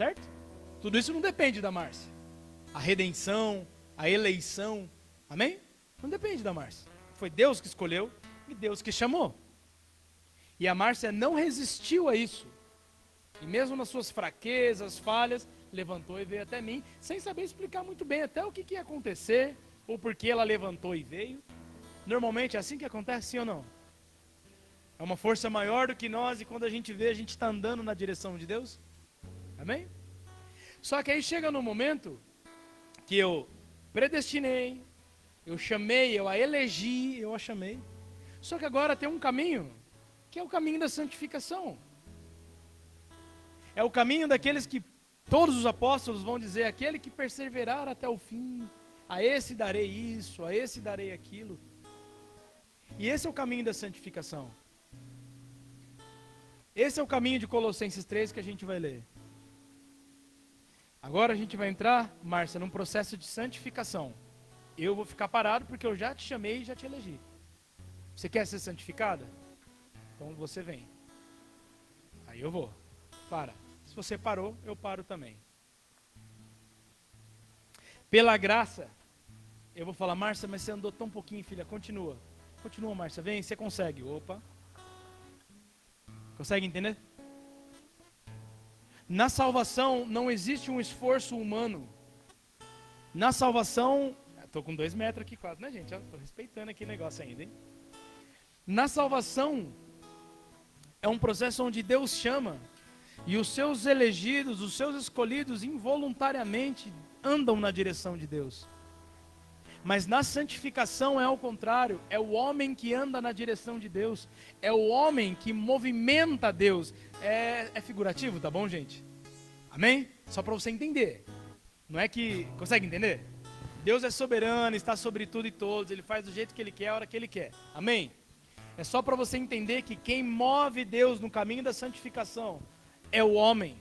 certo? Tudo isso não depende da Márcia. A redenção, a eleição, amém? Não depende da Márcia. Foi Deus que escolheu e Deus que chamou. E a Márcia não resistiu a isso. E mesmo nas suas fraquezas, falhas, levantou e veio até mim, sem saber explicar muito bem até o que, que ia acontecer, ou por que ela levantou e veio. Normalmente é assim que acontece, sim ou não? É uma força maior do que nós e quando a gente vê, a gente está andando na direção de Deus. Amém? Só que aí chega no momento que eu predestinei, eu chamei, eu a elegi, eu a chamei. Só que agora tem um caminho, que é o caminho da santificação. É o caminho daqueles que todos os apóstolos vão dizer: aquele que perseverar até o fim, a esse darei isso, a esse darei aquilo. E esse é o caminho da santificação. Esse é o caminho de Colossenses 3 que a gente vai ler. Agora a gente vai entrar, Márcia, num processo de santificação. Eu vou ficar parado porque eu já te chamei e já te elegi. Você quer ser santificada? Então você vem. Aí eu vou. Para. Se você parou, eu paro também. Pela graça, eu vou falar, Márcia, mas você andou tão pouquinho, filha. Continua. Continua, Márcia. Vem, você consegue. Opa. Consegue entender? Na salvação não existe um esforço humano. Na salvação. Estou com dois metros aqui quase, né, gente? Estou respeitando aqui o negócio ainda, hein? Na salvação é um processo onde Deus chama e os seus elegidos, os seus escolhidos, involuntariamente andam na direção de Deus. Mas na santificação é ao contrário, é o homem que anda na direção de Deus, é o homem que movimenta Deus. É, é figurativo, tá bom, gente? Amém? Só para você entender. Não é que. Consegue entender? Deus é soberano, está sobre tudo e todos, ele faz do jeito que ele quer, a hora que ele quer. Amém? É só para você entender que quem move Deus no caminho da santificação é o homem.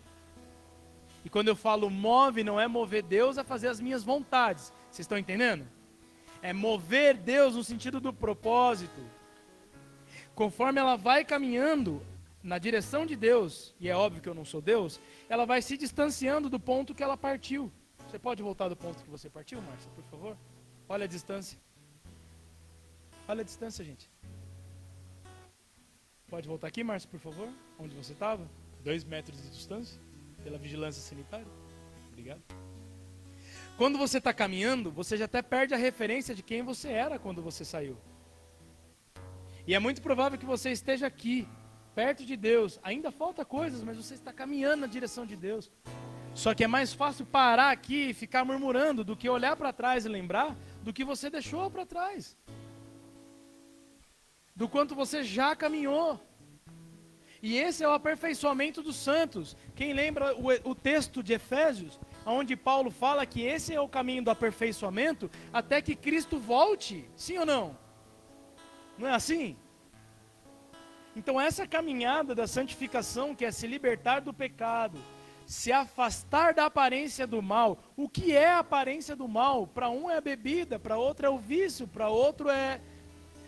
E quando eu falo move, não é mover Deus a fazer as minhas vontades. Vocês estão entendendo? É mover Deus no sentido do propósito. Conforme ela vai caminhando na direção de Deus, e é óbvio que eu não sou Deus, ela vai se distanciando do ponto que ela partiu. Você pode voltar do ponto que você partiu, Márcia, por favor? Olha a distância. Olha a distância, gente. Pode voltar aqui, Márcia, por favor? Onde você estava? Dois metros de distância? Pela vigilância sanitária? Obrigado. Quando você está caminhando, você já até perde a referência de quem você era quando você saiu. E é muito provável que você esteja aqui, perto de Deus. Ainda falta coisas, mas você está caminhando na direção de Deus. Só que é mais fácil parar aqui e ficar murmurando do que olhar para trás e lembrar do que você deixou para trás. Do quanto você já caminhou. E esse é o aperfeiçoamento dos santos. Quem lembra o, o texto de Efésios? Onde Paulo fala que esse é o caminho do aperfeiçoamento até que Cristo volte. Sim ou não? Não é assim? Então, essa caminhada da santificação, que é se libertar do pecado, se afastar da aparência do mal. O que é a aparência do mal? Para um é a bebida, para outro é o vício, para outro é.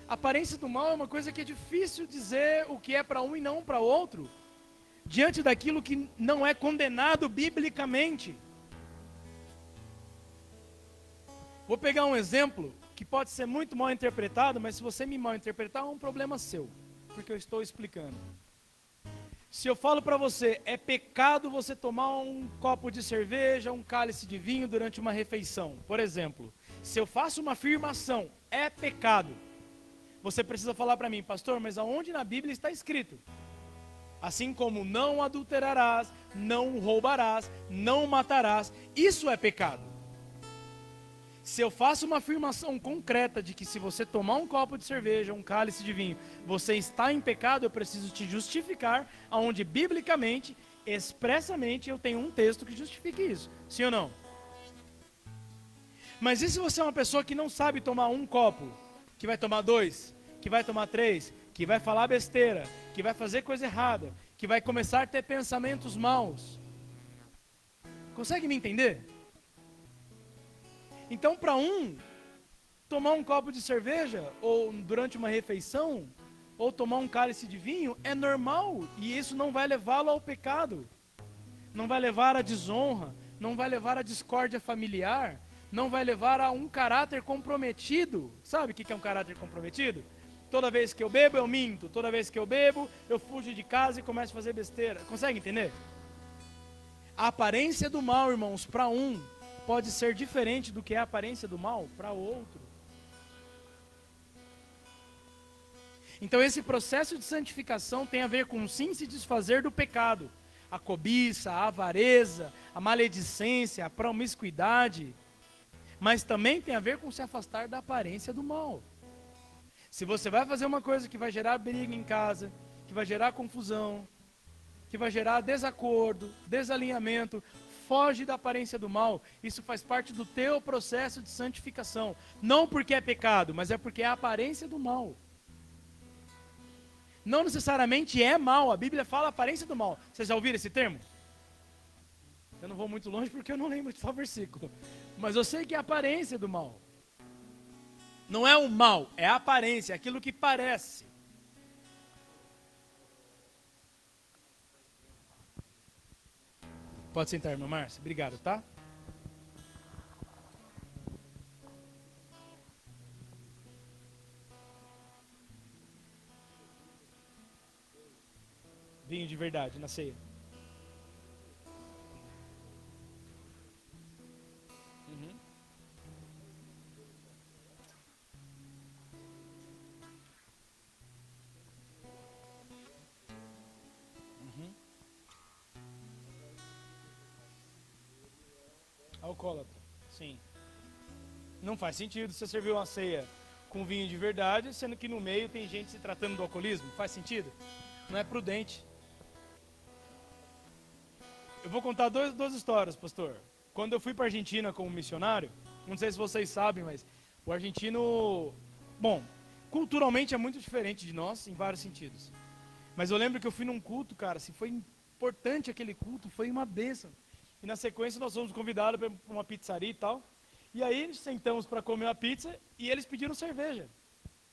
A aparência do mal é uma coisa que é difícil dizer o que é para um e não para outro, diante daquilo que não é condenado biblicamente. Vou pegar um exemplo que pode ser muito mal interpretado, mas se você me mal interpretar, é um problema seu, porque eu estou explicando. Se eu falo para você, é pecado você tomar um copo de cerveja, um cálice de vinho durante uma refeição, por exemplo, se eu faço uma afirmação, é pecado, você precisa falar para mim, pastor, mas aonde na Bíblia está escrito? Assim como não adulterarás, não roubarás, não matarás, isso é pecado. Se eu faço uma afirmação concreta de que se você tomar um copo de cerveja, um cálice de vinho, você está em pecado, eu preciso te justificar, aonde biblicamente, expressamente, eu tenho um texto que justifique isso. Sim ou não? Mas e se você é uma pessoa que não sabe tomar um copo, que vai tomar dois, que vai tomar três, que vai falar besteira, que vai fazer coisa errada, que vai começar a ter pensamentos maus? Consegue me entender? Então, para um, tomar um copo de cerveja, ou durante uma refeição, ou tomar um cálice de vinho, é normal, e isso não vai levá-lo ao pecado. não vai levar à desonra, não vai levar à discórdia familiar, não vai levar a um caráter comprometido. Sabe o que é um caráter comprometido? Toda vez que eu bebo, eu minto. Toda vez que eu bebo, eu fujo de casa e começo a fazer besteira. Consegue entender? A aparência do mal, irmãos, para um pode ser diferente do que é a aparência do mal para outro. Então, esse processo de santificação tem a ver com sim se desfazer do pecado, a cobiça, a avareza, a maledicência, a promiscuidade, mas também tem a ver com se afastar da aparência do mal. Se você vai fazer uma coisa que vai gerar briga em casa, que vai gerar confusão, que vai gerar desacordo, desalinhamento, foge da aparência do mal. Isso faz parte do teu processo de santificação. Não porque é pecado, mas é porque é a aparência do mal. Não necessariamente é mal, a Bíblia fala aparência do mal. Vocês já ouviram esse termo? Eu não vou muito longe porque eu não lembro de qual versículo. Mas eu sei que é a aparência do mal. Não é o mal, é a aparência, aquilo que parece. Pode sentar, irmã Márcia. Obrigado, tá? Vinho de verdade na ceia. Alcoólatra, sim. Não faz sentido você servir uma ceia com vinho de verdade, sendo que no meio tem gente se tratando do alcoolismo. Faz sentido? Não é prudente. Eu vou contar dois, duas histórias, pastor. Quando eu fui para Argentina como missionário, não sei se vocês sabem, mas o argentino, bom, culturalmente é muito diferente de nós em vários sentidos. Mas eu lembro que eu fui num culto, cara, se foi importante aquele culto, foi uma bênção. E na sequência nós fomos convidados para uma pizzaria e tal. E aí sentamos para comer uma pizza e eles pediram cerveja.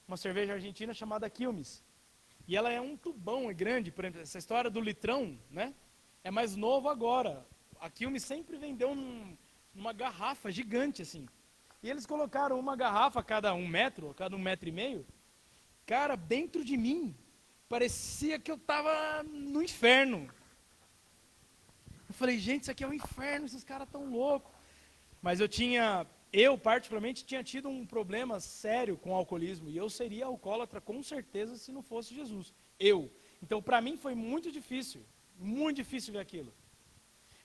Uma cerveja argentina chamada Quilmes. E ela é um tubão, é grande, por exemplo, essa história do litrão, né? É mais novo agora. A Quilmes sempre vendeu num, numa garrafa gigante assim. E eles colocaram uma garrafa a cada um metro, a cada um metro e meio. Cara, dentro de mim, parecia que eu estava no inferno falei, gente, isso aqui é um inferno, esses caras tão loucos. Mas eu tinha, eu particularmente, tinha tido um problema sério com o alcoolismo. E eu seria alcoólatra com certeza se não fosse Jesus. Eu. Então, para mim foi muito difícil, muito difícil ver aquilo.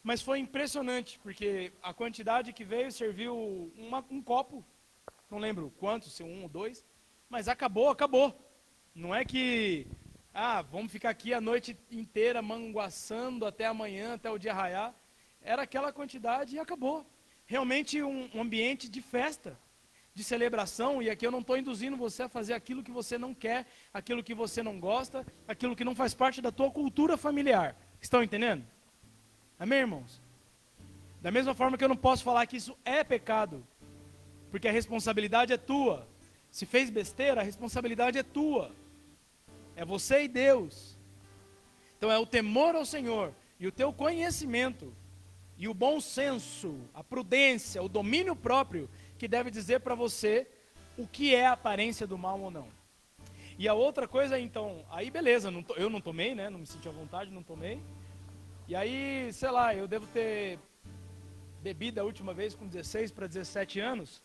Mas foi impressionante, porque a quantidade que veio serviu uma, um copo, não lembro quantos, se um ou dois, mas acabou, acabou. Não é que ah, vamos ficar aqui a noite inteira manguaçando até amanhã, até o dia raiar. Era aquela quantidade e acabou. Realmente um, um ambiente de festa, de celebração, e aqui eu não estou induzindo você a fazer aquilo que você não quer, aquilo que você não gosta, aquilo que não faz parte da tua cultura familiar. Estão entendendo? Amém, irmãos? Da mesma forma que eu não posso falar que isso é pecado, porque a responsabilidade é tua. Se fez besteira, a responsabilidade é tua. É você e Deus. Então é o temor ao Senhor e o teu conhecimento e o bom senso, a prudência, o domínio próprio que deve dizer para você o que é a aparência do mal ou não. E a outra coisa, então, aí beleza, não eu não tomei, né? Não me senti à vontade, não tomei. E aí, sei lá, eu devo ter bebido a última vez com 16 para 17 anos.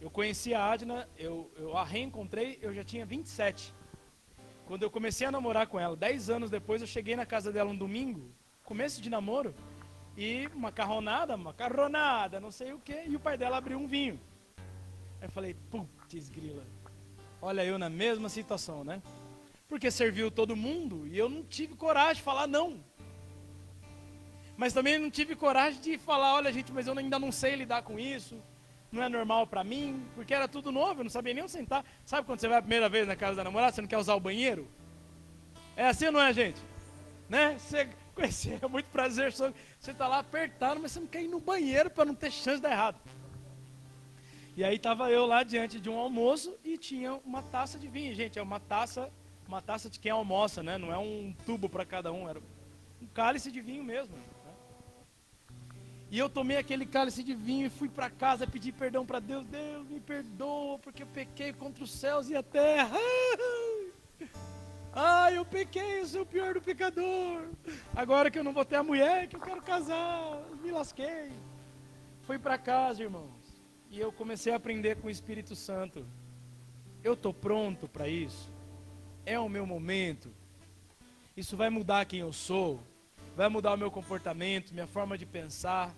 Eu conheci a Adna, eu, eu a reencontrei, eu já tinha 27. Quando eu comecei a namorar com ela, dez anos depois, eu cheguei na casa dela um domingo, começo de namoro, e macarronada, macarronada, não sei o que, e o pai dela abriu um vinho. Aí eu falei, putz grila, olha eu na mesma situação, né? Porque serviu todo mundo e eu não tive coragem de falar não. Mas também não tive coragem de falar, olha gente, mas eu ainda não sei lidar com isso não é normal para mim, porque era tudo novo, eu não sabia nem sentar. Sabe quando você vai a primeira vez na casa da namorada, você não quer usar o banheiro? É assim não é, gente? Né? Você conhecer, é muito prazer, você está lá apertado, mas você não quer ir no banheiro para não ter chance de dar errado. E aí estava eu lá diante de um almoço e tinha uma taça de vinho, gente, é uma taça, uma taça de quem almoça, né? Não é um tubo para cada um, era um cálice de vinho mesmo. E eu tomei aquele cálice de vinho e fui para casa pedir perdão para Deus. Deus me perdoa porque eu pequei contra os céus e a terra. Ai, eu pequei, eu sou o pior do pecador. Agora que eu não vou ter a mulher que eu quero casar, me lasquei. Fui para casa, irmãos, e eu comecei a aprender com o Espírito Santo. Eu estou pronto para isso. É o meu momento. Isso vai mudar quem eu sou, vai mudar o meu comportamento, minha forma de pensar,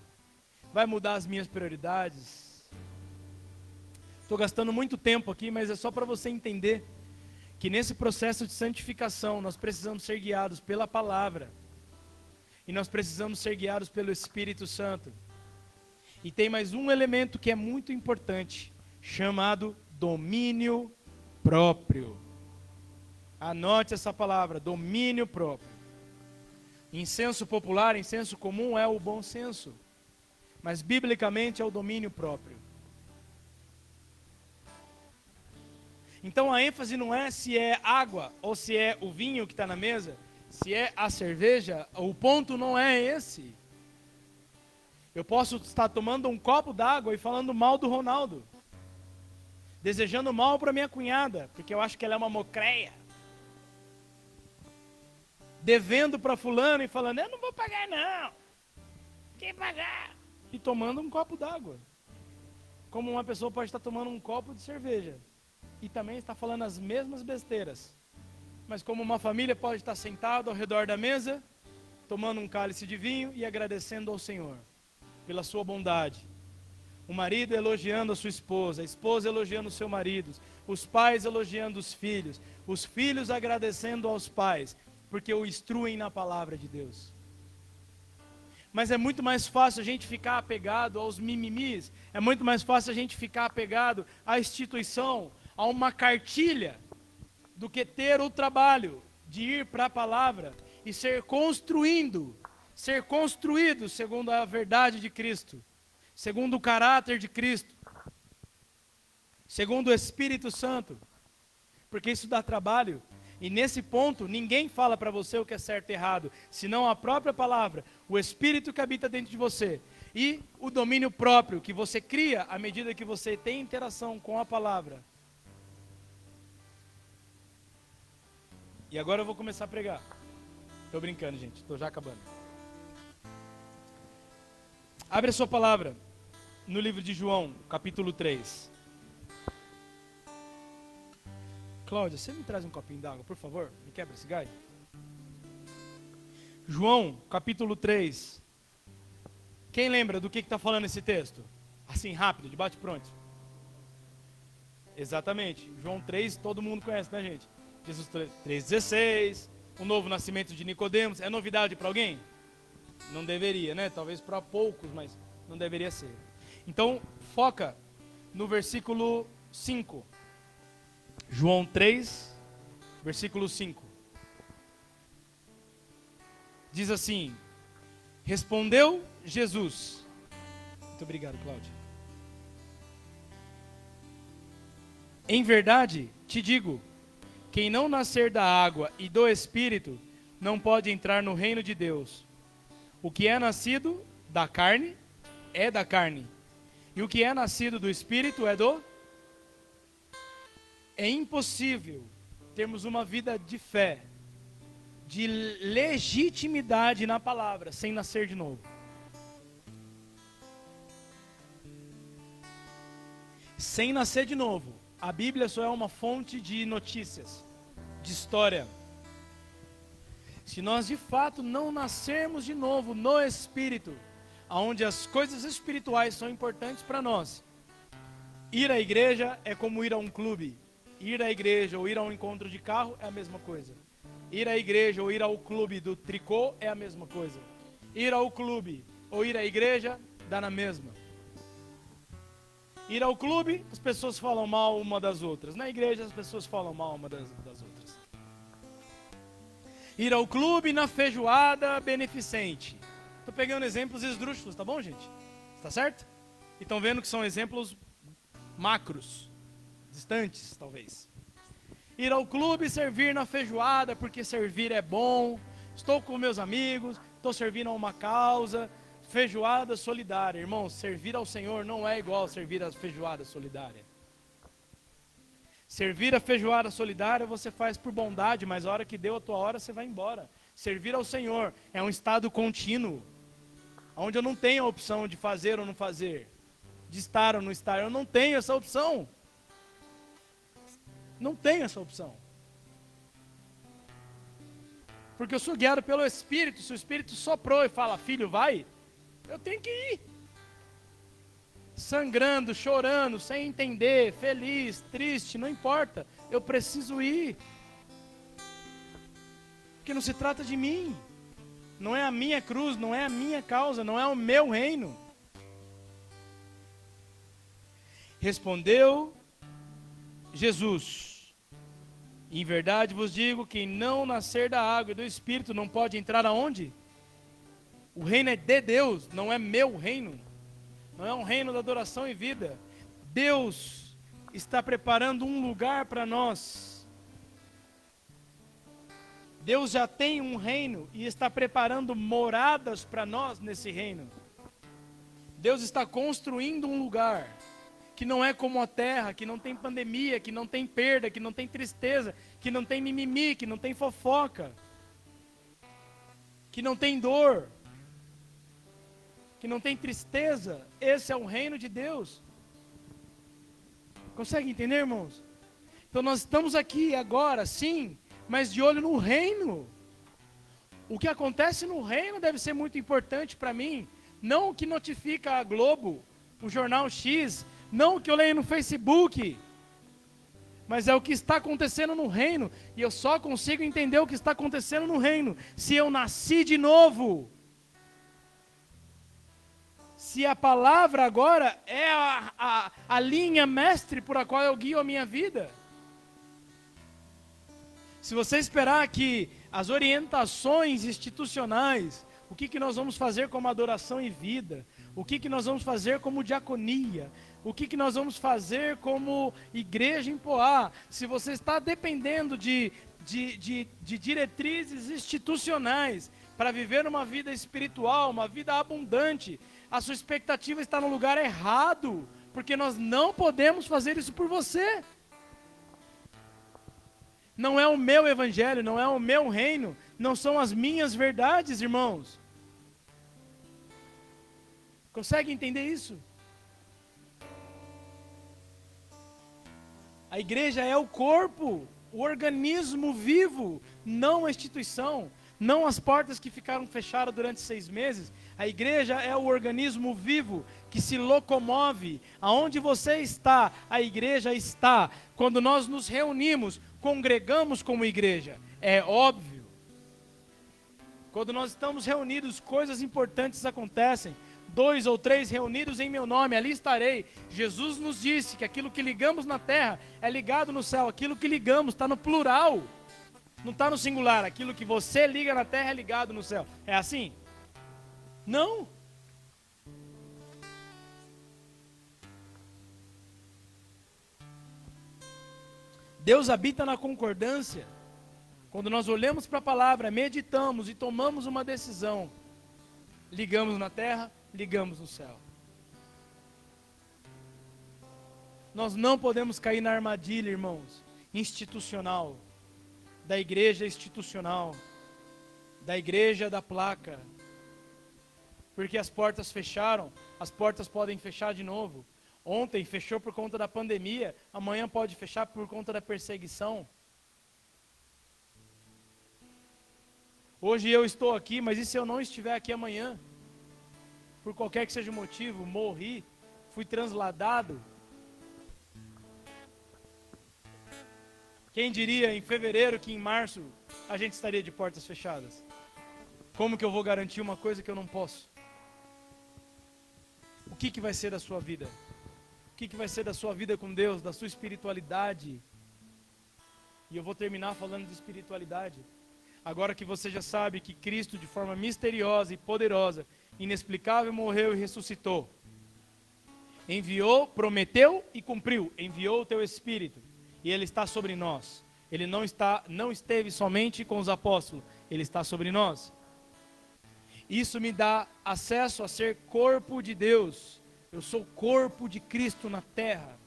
vai mudar as minhas prioridades. Estou gastando muito tempo aqui, mas é só para você entender que nesse processo de santificação nós precisamos ser guiados pela palavra e nós precisamos ser guiados pelo Espírito Santo. E tem mais um elemento que é muito importante, chamado domínio próprio. Anote essa palavra, domínio próprio. Em senso popular, em senso comum, é o bom senso. Mas biblicamente é o domínio próprio. Então a ênfase não é se é água ou se é o vinho que está na mesa, se é a cerveja, o ponto não é esse. Eu posso estar tomando um copo d'água e falando mal do Ronaldo, desejando mal para minha cunhada, porque eu acho que ela é uma mocreia, devendo para fulano e falando, eu não vou pagar não, quem pagar? E tomando um copo d'água. Como uma pessoa pode estar tomando um copo de cerveja e também está falando as mesmas besteiras. Mas como uma família pode estar sentada ao redor da mesa, tomando um cálice de vinho e agradecendo ao Senhor pela sua bondade. O marido elogiando a sua esposa, a esposa elogiando o seu marido, os pais elogiando os filhos, os filhos agradecendo aos pais, porque o instruem na palavra de Deus. Mas é muito mais fácil a gente ficar apegado aos mimimis, é muito mais fácil a gente ficar apegado à instituição, a uma cartilha do que ter o trabalho de ir para a palavra e ser construindo, ser construído segundo a verdade de Cristo, segundo o caráter de Cristo, segundo o Espírito Santo, porque isso dá trabalho. E nesse ponto, ninguém fala para você o que é certo e errado, senão a própria palavra, o Espírito que habita dentro de você e o domínio próprio que você cria à medida que você tem interação com a palavra. E agora eu vou começar a pregar. Estou brincando, gente. Estou já acabando. Abre a sua palavra no livro de João, capítulo 3. Cláudia, você me traz um copinho d'água, por favor? Me quebra esse galho. João, capítulo 3. Quem lembra do que está falando esse texto? Assim, rápido, de bate pronto. Exatamente. João 3, todo mundo conhece, né, gente? Jesus 3,16, o novo nascimento de Nicodemos. É novidade para alguém? Não deveria, né? Talvez para poucos, mas não deveria ser. Então, foca no versículo 5. João 3, versículo 5. Diz assim: Respondeu Jesus. Muito obrigado, Cláudia. Em verdade, te digo, quem não nascer da água e do espírito não pode entrar no reino de Deus. O que é nascido da carne é da carne, e o que é nascido do espírito é do É impossível termos uma vida de fé, de legitimidade na palavra, sem nascer de novo. Sem nascer de novo, a Bíblia só é uma fonte de notícias de história. Se nós de fato não nascermos de novo no Espírito, onde as coisas espirituais são importantes para nós, ir à igreja é como ir a um clube. Ir à igreja ou ir a um encontro de carro é a mesma coisa. Ir à igreja ou ir ao clube do tricô é a mesma coisa. Ir ao clube ou ir à igreja dá na mesma. Ir ao clube, as pessoas falam mal uma das outras. Na igreja, as pessoas falam mal uma das, das outras ir ao clube na feijoada beneficente. Estou pegando exemplos esdrúxulos, tá bom, gente? Está certo? E estão vendo que são exemplos macros, distantes, talvez. Ir ao clube servir na feijoada, porque servir é bom. Estou com meus amigos, estou servindo a uma causa. feijoada solidária. Irmão, servir ao Senhor não é igual servir a feijoada solidária. Servir a feijoada solidária você faz por bondade, mas a hora que deu a tua hora você vai embora. Servir ao Senhor é um estado contínuo, onde eu não tenho a opção de fazer ou não fazer, de estar ou não estar. Eu não tenho essa opção. Não tenho essa opção. Porque eu sou guiado pelo Espírito. Se o Espírito soprou e fala, filho, vai, eu tenho que ir. Sangrando, chorando, sem entender, feliz, triste, não importa. Eu preciso ir. Porque não se trata de mim. Não é a minha cruz, não é a minha causa, não é o meu reino. Respondeu Jesus: Em verdade vos digo: quem não nascer da água e do espírito não pode entrar aonde? O reino é de Deus, não é meu reino. Não é um reino da adoração e vida. Deus está preparando um lugar para nós. Deus já tem um reino e está preparando moradas para nós nesse reino. Deus está construindo um lugar que não é como a terra, que não tem pandemia, que não tem perda, que não tem tristeza, que não tem mimimi, que não tem fofoca, que não tem dor que não tem tristeza, esse é o reino de Deus. Consegue entender, irmãos? Então nós estamos aqui agora, sim, mas de olho no reino. O que acontece no reino deve ser muito importante para mim, não o que notifica a Globo, o jornal X, não o que eu leio no Facebook, mas é o que está acontecendo no reino, e eu só consigo entender o que está acontecendo no reino se eu nasci de novo. Se a palavra agora é a, a, a linha mestre por a qual eu guio a minha vida. Se você esperar que as orientações institucionais, o que, que nós vamos fazer como adoração e vida, o que, que nós vamos fazer como diaconia, o que, que nós vamos fazer como igreja em Poá, se você está dependendo de, de, de, de diretrizes institucionais para viver uma vida espiritual, uma vida abundante, a sua expectativa está no lugar errado, porque nós não podemos fazer isso por você. Não é o meu evangelho, não é o meu reino, não são as minhas verdades, irmãos. Consegue entender isso? A igreja é o corpo, o organismo vivo, não a instituição, não as portas que ficaram fechadas durante seis meses, a igreja é o organismo vivo que se locomove. Aonde você está, a igreja está. Quando nós nos reunimos, congregamos como igreja. É óbvio. Quando nós estamos reunidos, coisas importantes acontecem. Dois ou três reunidos em meu nome, ali estarei. Jesus nos disse que aquilo que ligamos na terra é ligado no céu. Aquilo que ligamos está no plural, não está no singular. Aquilo que você liga na terra é ligado no céu. É assim? Não. Deus habita na concordância. Quando nós olhamos para a palavra, meditamos e tomamos uma decisão, ligamos na terra, ligamos no céu. Nós não podemos cair na armadilha, irmãos, institucional, da igreja institucional, da igreja da placa, porque as portas fecharam, as portas podem fechar de novo. Ontem fechou por conta da pandemia, amanhã pode fechar por conta da perseguição. Hoje eu estou aqui, mas e se eu não estiver aqui amanhã? Por qualquer que seja o motivo, morri, fui transladado. Quem diria em fevereiro que em março a gente estaria de portas fechadas? Como que eu vou garantir uma coisa que eu não posso? o que, que vai ser da sua vida? O que, que vai ser da sua vida com Deus, da sua espiritualidade? E eu vou terminar falando de espiritualidade. Agora que você já sabe que Cristo, de forma misteriosa e poderosa, inexplicável, morreu e ressuscitou. Enviou, prometeu e cumpriu. Enviou o teu Espírito. E Ele está sobre nós. Ele não, está, não esteve somente com os apóstolos. Ele está sobre nós. Isso me dá acesso a ser corpo de Deus. Eu sou corpo de Cristo na terra.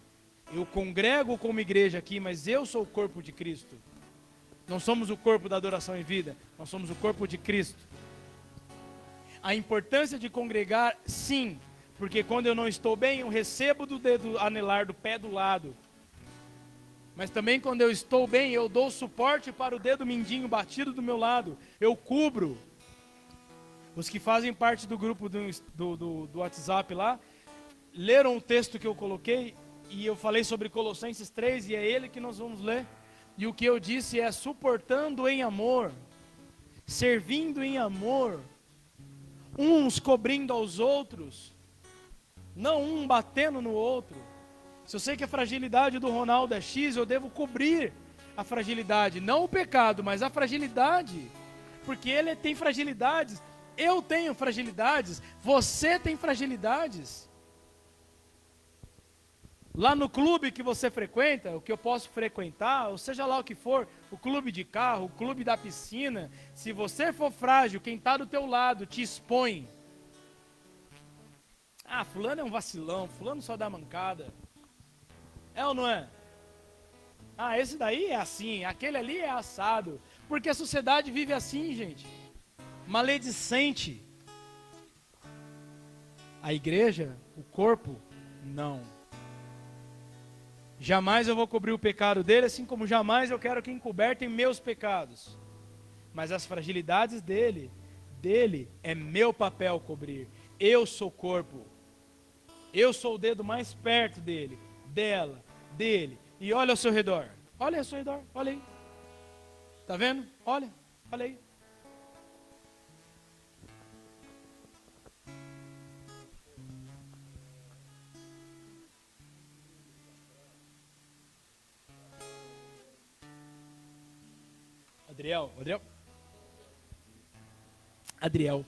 Eu congrego como igreja aqui, mas eu sou o corpo de Cristo. Não somos o corpo da adoração em vida, nós somos o corpo de Cristo. A importância de congregar, sim, porque quando eu não estou bem, eu recebo do dedo anelar do pé do lado. Mas também quando eu estou bem, eu dou suporte para o dedo mindinho batido do meu lado. Eu cubro. Os que fazem parte do grupo do, do, do, do WhatsApp lá, leram o texto que eu coloquei e eu falei sobre Colossenses 3 e é ele que nós vamos ler. E o que eu disse é suportando em amor, servindo em amor, uns cobrindo aos outros, não um batendo no outro. Se eu sei que a fragilidade do Ronaldo é X, eu devo cobrir a fragilidade, não o pecado, mas a fragilidade, porque ele tem fragilidades, eu tenho fragilidades, você tem fragilidades. Lá no clube que você frequenta, o que eu posso frequentar, ou seja lá o que for, o clube de carro, o clube da piscina, se você for frágil, quem está do teu lado te expõe. Ah, fulano é um vacilão, fulano só dá mancada. É ou não é? Ah, esse daí é assim, aquele ali é assado. Porque a sociedade vive assim, gente. Maledicente. A igreja, o corpo, não. Jamais eu vou cobrir o pecado dele, assim como jamais eu quero que encobertem meus pecados. Mas as fragilidades dele, dele é meu papel cobrir. Eu sou corpo. Eu sou o dedo mais perto dele, dela, dele. E olha ao seu redor. Olha ao seu redor, olha aí. Tá vendo? Olha, olha aí. Adriel, Adriel. Adriel.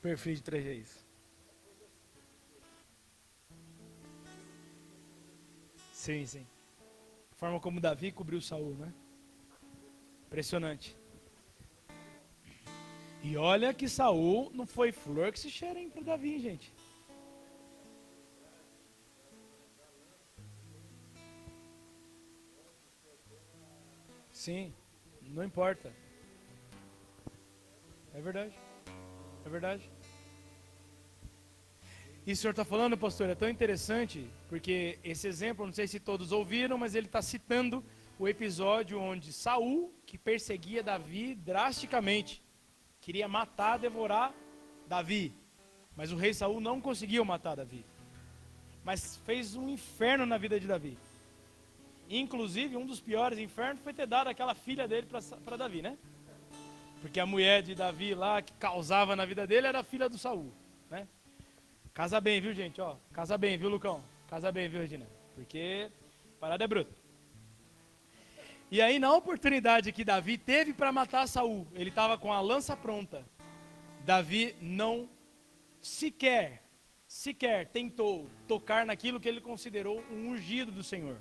Perfil de três vezes. Sim, sim. A forma como Davi cobriu Saul, né? Impressionante. E olha que Saul não foi flor que se cheira para Davi, gente. Sim, não importa. É verdade. É verdade. E o senhor está falando, pastor, é tão interessante, porque esse exemplo, não sei se todos ouviram, mas ele está citando o episódio onde Saul, que perseguia Davi drasticamente, queria matar, devorar Davi. Mas o rei Saul não conseguiu matar Davi. Mas fez um inferno na vida de Davi. Inclusive, um dos piores infernos foi ter dado aquela filha dele para Davi, né? Porque a mulher de Davi lá, que causava na vida dele, era a filha do Saul, né? Casa bem, viu, gente? Ó, casa bem, viu, Lucão? Casa bem, viu, Regina? Porque parada é bruta. E aí, na oportunidade que Davi teve para matar Saul, ele estava com a lança pronta. Davi não sequer, sequer tentou tocar naquilo que ele considerou um ungido do Senhor.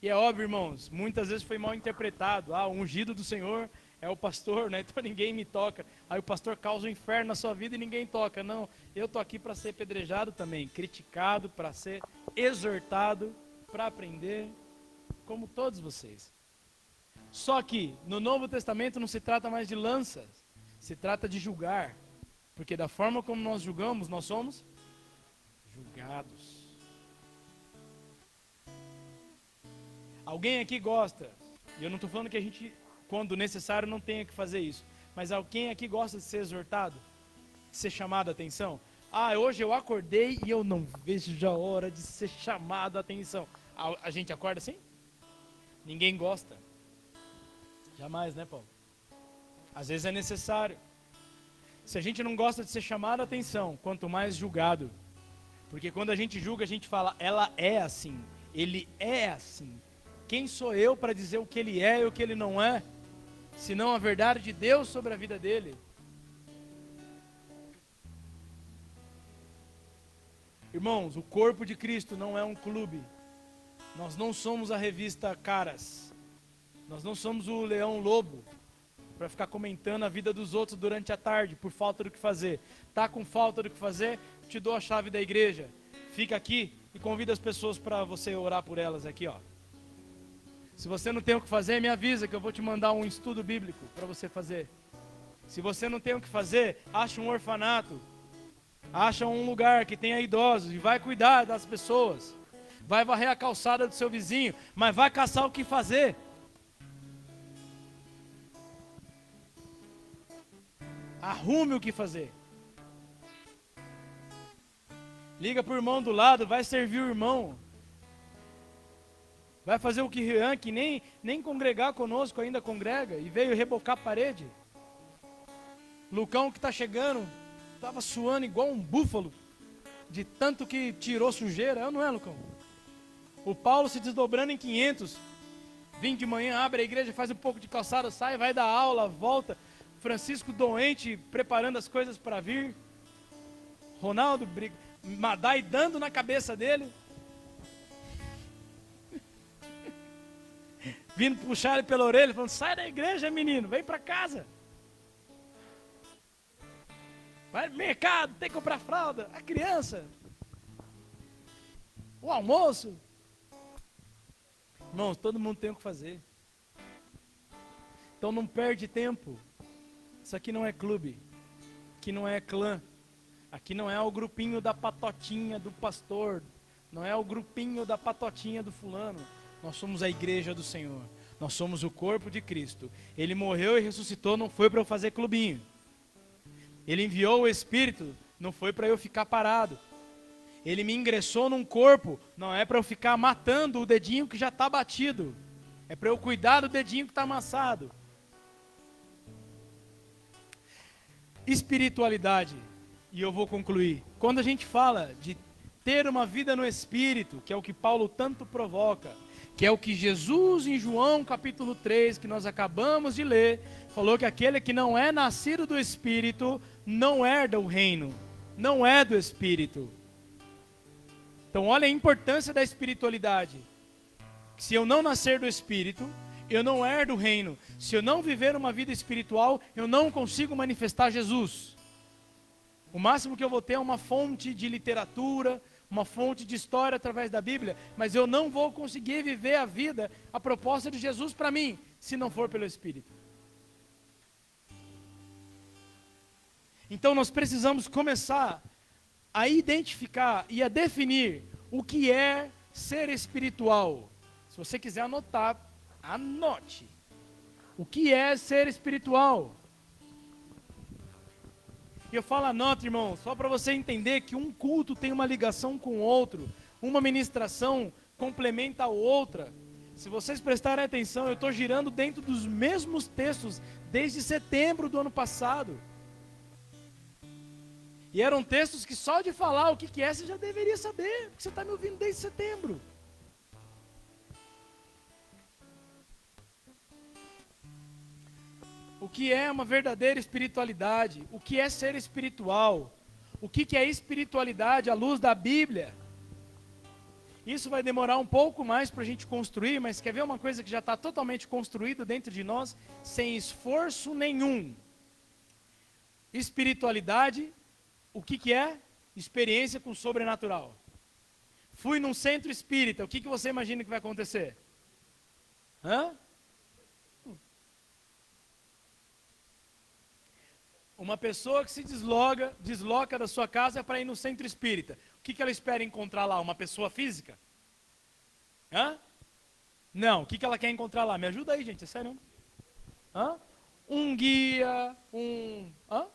E é óbvio, irmãos, muitas vezes foi mal interpretado. Ah, o ungido do Senhor é o pastor, né? Então ninguém me toca. Aí o pastor causa um inferno na sua vida e ninguém toca. Não, eu tô aqui para ser pedrejado também, criticado, para ser exortado, para aprender como todos vocês. Só que no Novo Testamento não se trata mais de lanças, se trata de julgar. Porque da forma como nós julgamos, nós somos julgados. Alguém aqui gosta, e eu não estou falando que a gente, quando necessário, não tenha que fazer isso, mas alguém aqui gosta de ser exortado, de ser chamado a atenção? Ah, hoje eu acordei e eu não vejo a hora de ser chamado a atenção. A, a gente acorda assim? Ninguém gosta. Jamais, né, Paulo? Às vezes é necessário. Se a gente não gosta de ser chamado a atenção, quanto mais julgado. Porque quando a gente julga, a gente fala, ela é assim, ele é assim. Quem sou eu para dizer o que ele é e o que ele não é? senão a verdade de Deus sobre a vida dele. Irmãos, o corpo de Cristo não é um clube. Nós não somos a revista Caras. Nós não somos o Leão Lobo para ficar comentando a vida dos outros durante a tarde por falta do que fazer. Tá com falta do que fazer? Te dou a chave da igreja. Fica aqui e convida as pessoas para você orar por elas aqui, ó. Se você não tem o que fazer, me avisa que eu vou te mandar um estudo bíblico para você fazer. Se você não tem o que fazer, acha um orfanato, acha um lugar que tenha idosos e vai cuidar das pessoas. Vai varrer a calçada do seu vizinho, mas vai caçar o que fazer. Arrume o que fazer. Liga para o irmão do lado, vai servir o irmão. Vai fazer o que Rian, que nem, nem congregar conosco ainda congrega, e veio rebocar a parede. Lucão que está chegando, estava suando igual um búfalo, de tanto que tirou sujeira, é não é, Lucão? O Paulo se desdobrando em 500, vim de manhã, abre a igreja, faz um pouco de calçada, sai, vai dar aula, volta. Francisco doente, preparando as coisas para vir. Ronaldo, Madai dando na cabeça dele. Vindo puxar ele pela orelha, falando: sai da igreja, menino, vem para casa. Vai no mercado, tem que comprar fralda. A criança. O almoço. Irmãos, todo mundo tem o que fazer. Então não perde tempo. Isso aqui não é clube. Aqui não é clã. Aqui não é o grupinho da patotinha do pastor. Não é o grupinho da patotinha do fulano. Nós somos a igreja do Senhor. Nós somos o corpo de Cristo. Ele morreu e ressuscitou, não foi para eu fazer clubinho. Ele enviou o Espírito, não foi para eu ficar parado. Ele me ingressou num corpo, não é para eu ficar matando o dedinho que já está batido. É para eu cuidar do dedinho que está amassado. Espiritualidade, e eu vou concluir. Quando a gente fala de ter uma vida no Espírito, que é o que Paulo tanto provoca, que é o que Jesus em João capítulo 3, que nós acabamos de ler, falou que aquele que não é nascido do Espírito não herda o reino, não é do Espírito. Então, olha a importância da espiritualidade. Se eu não nascer do Espírito, eu não herdo o reino. Se eu não viver uma vida espiritual, eu não consigo manifestar Jesus. O máximo que eu vou ter é uma fonte de literatura, uma fonte de história através da Bíblia, mas eu não vou conseguir viver a vida, a proposta de Jesus para mim, se não for pelo Espírito. Então nós precisamos começar a identificar e a definir o que é ser espiritual. Se você quiser anotar, anote. O que é ser espiritual? Eu falo anote, irmão, só para você entender que um culto tem uma ligação com o outro, uma ministração complementa a outra. Se vocês prestarem atenção, eu estou girando dentro dos mesmos textos desde setembro do ano passado. E eram textos que só de falar o que, que é você já deveria saber, porque você está me ouvindo desde setembro. O que é uma verdadeira espiritualidade? O que é ser espiritual? O que, que é espiritualidade à luz da Bíblia? Isso vai demorar um pouco mais para a gente construir, mas quer ver uma coisa que já está totalmente construída dentro de nós, sem esforço nenhum? Espiritualidade o que, que é? Experiência com sobrenatural. Fui num centro espírita, o que, que você imagina que vai acontecer? Hã? Uma pessoa que se desloga, desloca da sua casa para ir no centro espírita. O que, que ela espera encontrar lá? Uma pessoa física? Hã? Não, o que, que ela quer encontrar lá? Me ajuda aí, gente, é sério. Hã? Um guia, um. Hã?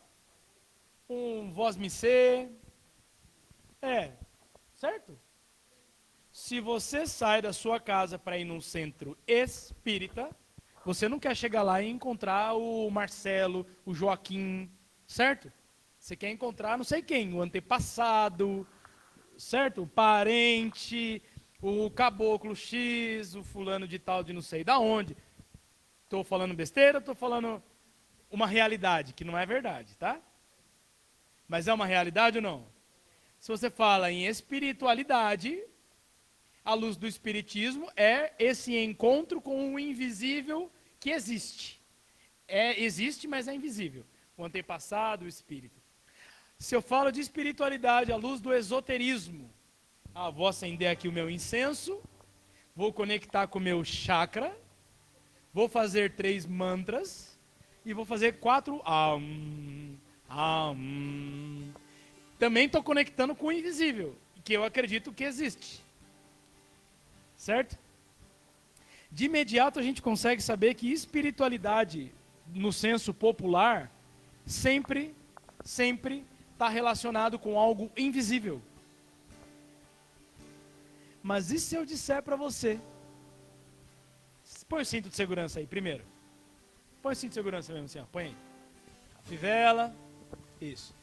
Um voz me ser. É, certo? Se você sai da sua casa para ir num centro espírita, você não quer chegar lá e encontrar o Marcelo, o Joaquim, certo? Você quer encontrar não sei quem, o antepassado, certo? O parente, o caboclo X, o fulano de tal de não sei da onde. Estou falando besteira, estou falando uma realidade, que não é verdade, tá? Mas é uma realidade ou não? Se você fala em espiritualidade, a luz do espiritismo é esse encontro com o invisível que existe. É, existe, mas é invisível. O antepassado, o espírito. Se eu falo de espiritualidade à luz do esoterismo, ah, vou acender aqui o meu incenso, vou conectar com o meu chakra, vou fazer três mantras e vou fazer quatro. Um, um. Também estou conectando com o invisível, que eu acredito que existe. Certo? De imediato a gente consegue saber que espiritualidade, no senso popular, sempre, sempre está relacionado com algo invisível. Mas e se eu disser para você? Põe o cinto de segurança aí, primeiro. Põe o cinto de segurança mesmo assim, ó. põe aí. A fivela, isso.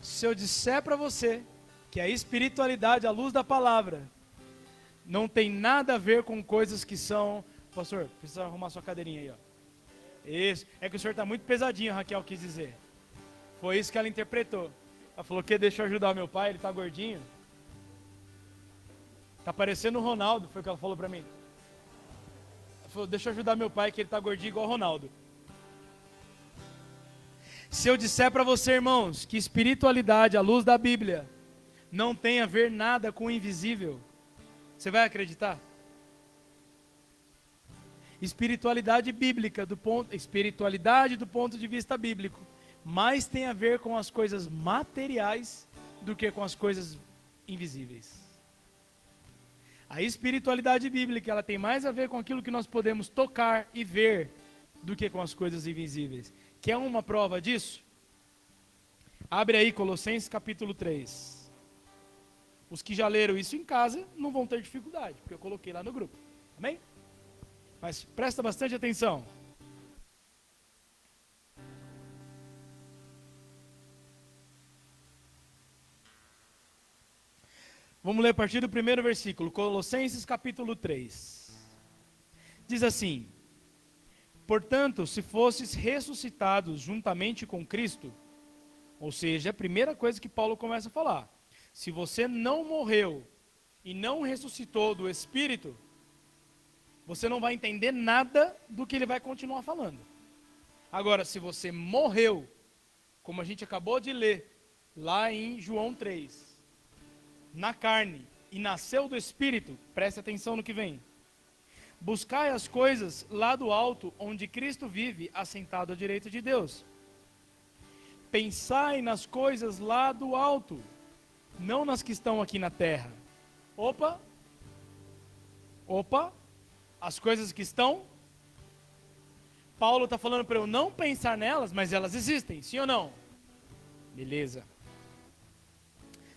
Se eu disser para você que a espiritualidade, a luz da palavra, não tem nada a ver com coisas que são. Pastor, precisa arrumar sua cadeirinha aí, ó. Isso. É que o senhor está muito pesadinho, Raquel quis dizer. Foi isso que ela interpretou. Ela falou que deixa eu ajudar meu pai, ele está gordinho. Tá parecendo o Ronaldo, foi o que ela falou para mim. Ela falou, deixa eu ajudar meu pai, que ele está gordinho igual o Ronaldo. Se eu disser para você, irmãos, que espiritualidade, à luz da Bíblia, não tem a ver nada com o invisível, você vai acreditar? Espiritualidade bíblica do ponto, espiritualidade do ponto de vista bíblico, mais tem a ver com as coisas materiais do que com as coisas invisíveis. A espiritualidade bíblica, ela tem mais a ver com aquilo que nós podemos tocar e ver do que com as coisas invisíveis. Quer uma prova disso? Abre aí Colossenses capítulo 3. Os que já leram isso em casa não vão ter dificuldade, porque eu coloquei lá no grupo. Amém? Mas presta bastante atenção. Vamos ler a partir do primeiro versículo, Colossenses capítulo 3. Diz assim: Portanto, se fosses ressuscitados juntamente com Cristo, ou seja, a primeira coisa que Paulo começa a falar: se você não morreu e não ressuscitou do Espírito, você não vai entender nada do que ele vai continuar falando. Agora, se você morreu, como a gente acabou de ler lá em João 3, na carne e nasceu do Espírito, preste atenção no que vem. Buscai as coisas lá do alto, onde Cristo vive, assentado à direita de Deus. Pensai nas coisas lá do alto, não nas que estão aqui na terra. Opa! Opa! As coisas que estão. Paulo está falando para eu não pensar nelas, mas elas existem, sim ou não? Beleza.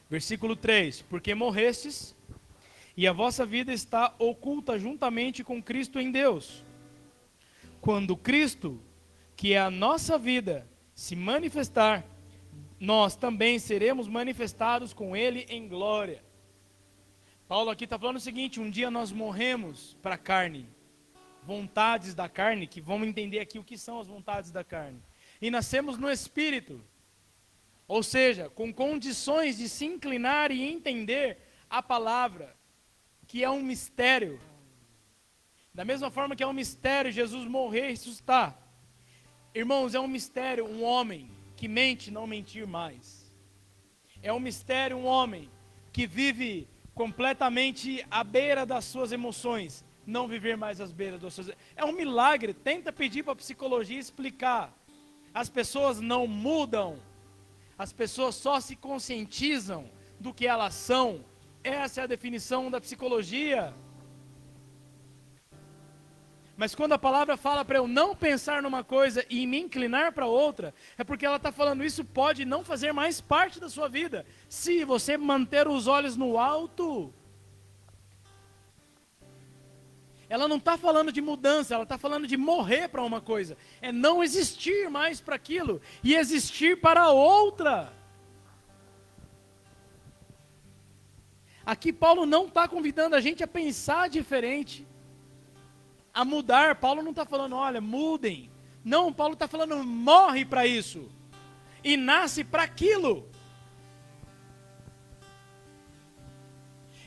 Versículo 3: Porque morrestes, e a vossa vida está oculta juntamente com Cristo em Deus. Quando Cristo, que é a nossa vida, se manifestar, nós também seremos manifestados com Ele em glória. Paulo aqui está falando o seguinte: um dia nós morremos para a carne, vontades da carne, que vamos entender aqui o que são as vontades da carne, e nascemos no Espírito. Ou seja, com condições de se inclinar e entender a palavra, que é um mistério. Da mesma forma que é um mistério Jesus morrer e ressuscitar. Irmãos, é um mistério um homem que mente não mentir mais. É um mistério um homem que vive completamente à beira das suas emoções, não viver mais às beiras das suas. É um milagre. Tenta pedir para a psicologia explicar. As pessoas não mudam as pessoas só se conscientizam do que elas são. Essa é a definição da psicologia. Mas quando a palavra fala para eu não pensar numa coisa e me inclinar para outra, é porque ela está falando isso pode não fazer mais parte da sua vida. Se você manter os olhos no alto, ela não está falando de mudança, ela está falando de morrer para uma coisa. É não existir mais para aquilo e existir para outra. Aqui Paulo não está convidando a gente a pensar diferente. a mudar. Paulo não está falando, olha, mudem. Não, Paulo está falando, morre para isso. E nasce para aquilo.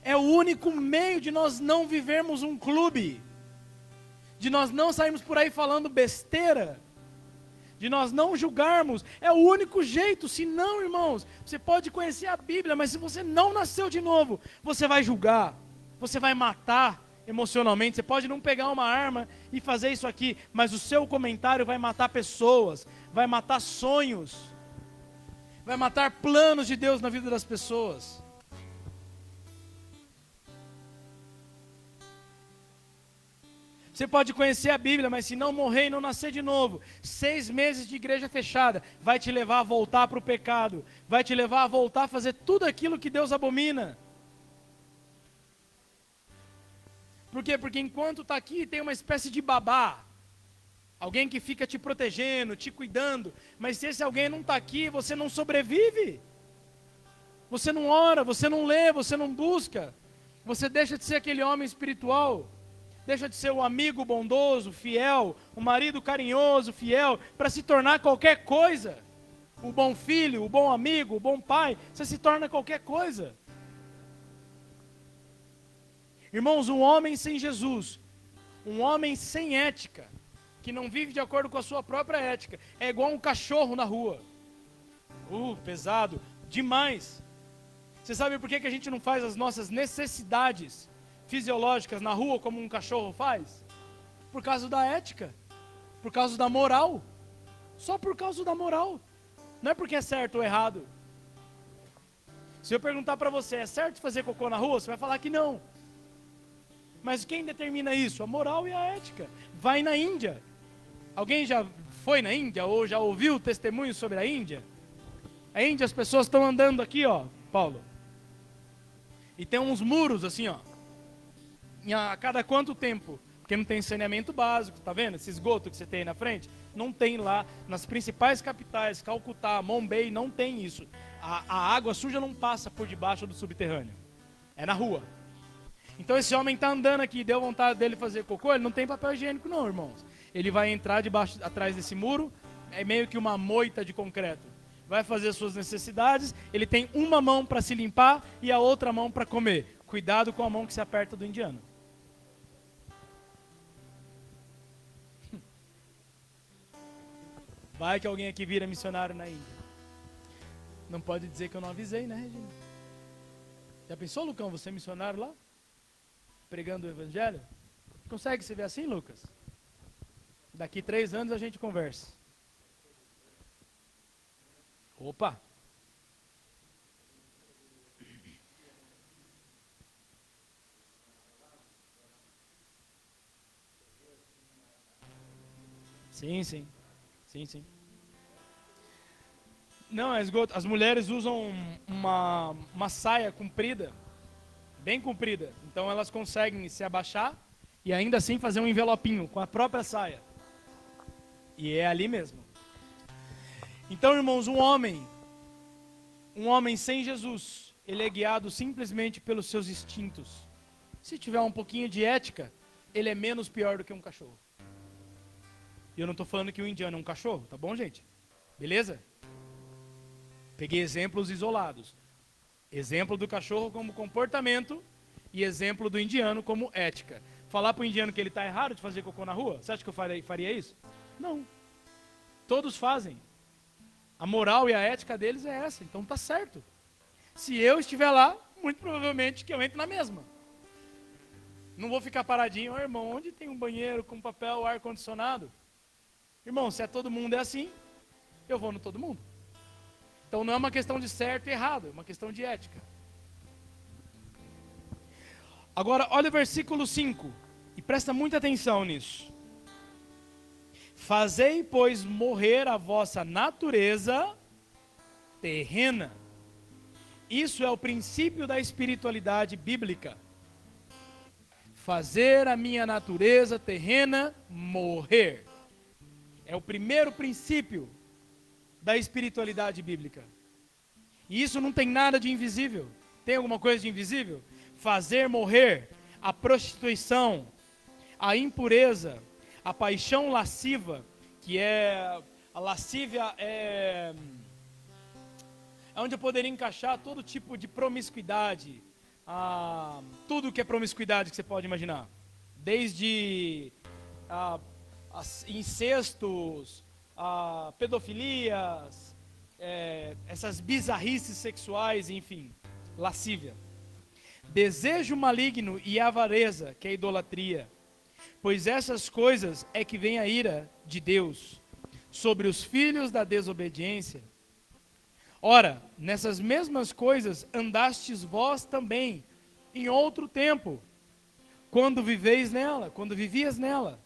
É o único meio de nós não vivermos um clube. De nós não sairmos por aí falando besteira de nós não julgarmos. É o único jeito, se não, irmãos, você pode conhecer a Bíblia, mas se você não nasceu de novo, você vai julgar, você vai matar emocionalmente. Você pode não pegar uma arma e fazer isso aqui, mas o seu comentário vai matar pessoas, vai matar sonhos, vai matar planos de Deus na vida das pessoas. Você pode conhecer a Bíblia, mas se não morrer e não nascer de novo, seis meses de igreja fechada vai te levar a voltar para o pecado, vai te levar a voltar a fazer tudo aquilo que Deus abomina. Por quê? Porque enquanto está aqui tem uma espécie de babá, alguém que fica te protegendo, te cuidando, mas se esse alguém não está aqui, você não sobrevive. Você não ora, você não lê, você não busca, você deixa de ser aquele homem espiritual deixa de ser o amigo bondoso, fiel, o marido carinhoso, fiel, para se tornar qualquer coisa. O bom filho, o bom amigo, o bom pai, você se torna qualquer coisa. Irmãos, um homem sem Jesus, um homem sem ética, que não vive de acordo com a sua própria ética, é igual um cachorro na rua. Uh, pesado, demais. Você sabe por que, que a gente não faz as nossas necessidades fisiológicas na rua como um cachorro faz? Por causa da ética, por causa da moral. Só por causa da moral. Não é porque é certo ou errado. Se eu perguntar para você, é certo fazer cocô na rua? Você vai falar que não. Mas quem determina isso? A moral e a ética. Vai na Índia. Alguém já foi na Índia ou já ouviu testemunhos sobre a Índia? A Índia, as pessoas estão andando aqui, ó, Paulo. E tem uns muros assim, ó a cada quanto tempo? Porque não tem saneamento básico, tá vendo? Esse esgoto que você tem aí na frente, não tem lá nas principais capitais, Calcutá, Mumbai, não tem isso. A, a água suja não passa por debaixo do subterrâneo. É na rua. Então esse homem está andando aqui, deu vontade dele fazer cocô, ele não tem papel higiênico não, irmãos. Ele vai entrar debaixo, atrás desse muro, é meio que uma moita de concreto. Vai fazer suas necessidades, ele tem uma mão para se limpar e a outra mão para comer. Cuidado com a mão que se aperta do indiano. Vai que alguém aqui vira missionário na Índia. Não pode dizer que eu não avisei, né, Regina? Já pensou, Lucão, você é missionário lá? Pregando o evangelho? Consegue se ver assim, Lucas? Daqui três anos a gente conversa. Opa! Sim, sim. Sim, sim. Não, as, as mulheres usam uma, uma saia comprida, bem comprida. Então elas conseguem se abaixar e ainda assim fazer um envelopinho com a própria saia. E é ali mesmo. Então, irmãos, um homem, um homem sem Jesus, ele é guiado simplesmente pelos seus instintos. Se tiver um pouquinho de ética, ele é menos pior do que um cachorro. E eu não estou falando que o indiano é um cachorro, tá bom, gente? Beleza? Peguei exemplos isolados. Exemplo do cachorro como comportamento e exemplo do indiano como ética. Falar para o indiano que ele está errado de fazer cocô na rua, você acha que eu faria, isso? Não. Todos fazem. A moral e a ética deles é essa, então tá certo. Se eu estiver lá, muito provavelmente que eu entre na mesma. Não vou ficar paradinho, oh, irmão, onde tem um banheiro com papel, ar condicionado? Irmão, se é todo mundo é assim, eu vou no todo mundo. Então não é uma questão de certo e errado, é uma questão de ética. Agora, olha o versículo 5 e presta muita atenção nisso. Fazei, pois, morrer a vossa natureza terrena. Isso é o princípio da espiritualidade bíblica. Fazer a minha natureza terrena morrer. É o primeiro princípio da espiritualidade bíblica. E isso não tem nada de invisível. Tem alguma coisa de invisível? Fazer morrer a prostituição, a impureza, a paixão lasciva, que é a lascívia é, é onde eu poderia encaixar todo tipo de promiscuidade, tudo que é promiscuidade que você pode imaginar, desde incestos, a pedofilias, é, essas bizarrices sexuais, enfim, lascívia. Desejo maligno e avareza, que é idolatria. Pois essas coisas é que vem a ira de Deus sobre os filhos da desobediência. Ora, nessas mesmas coisas andastes vós também em outro tempo, quando viveis nela, quando vivias nela.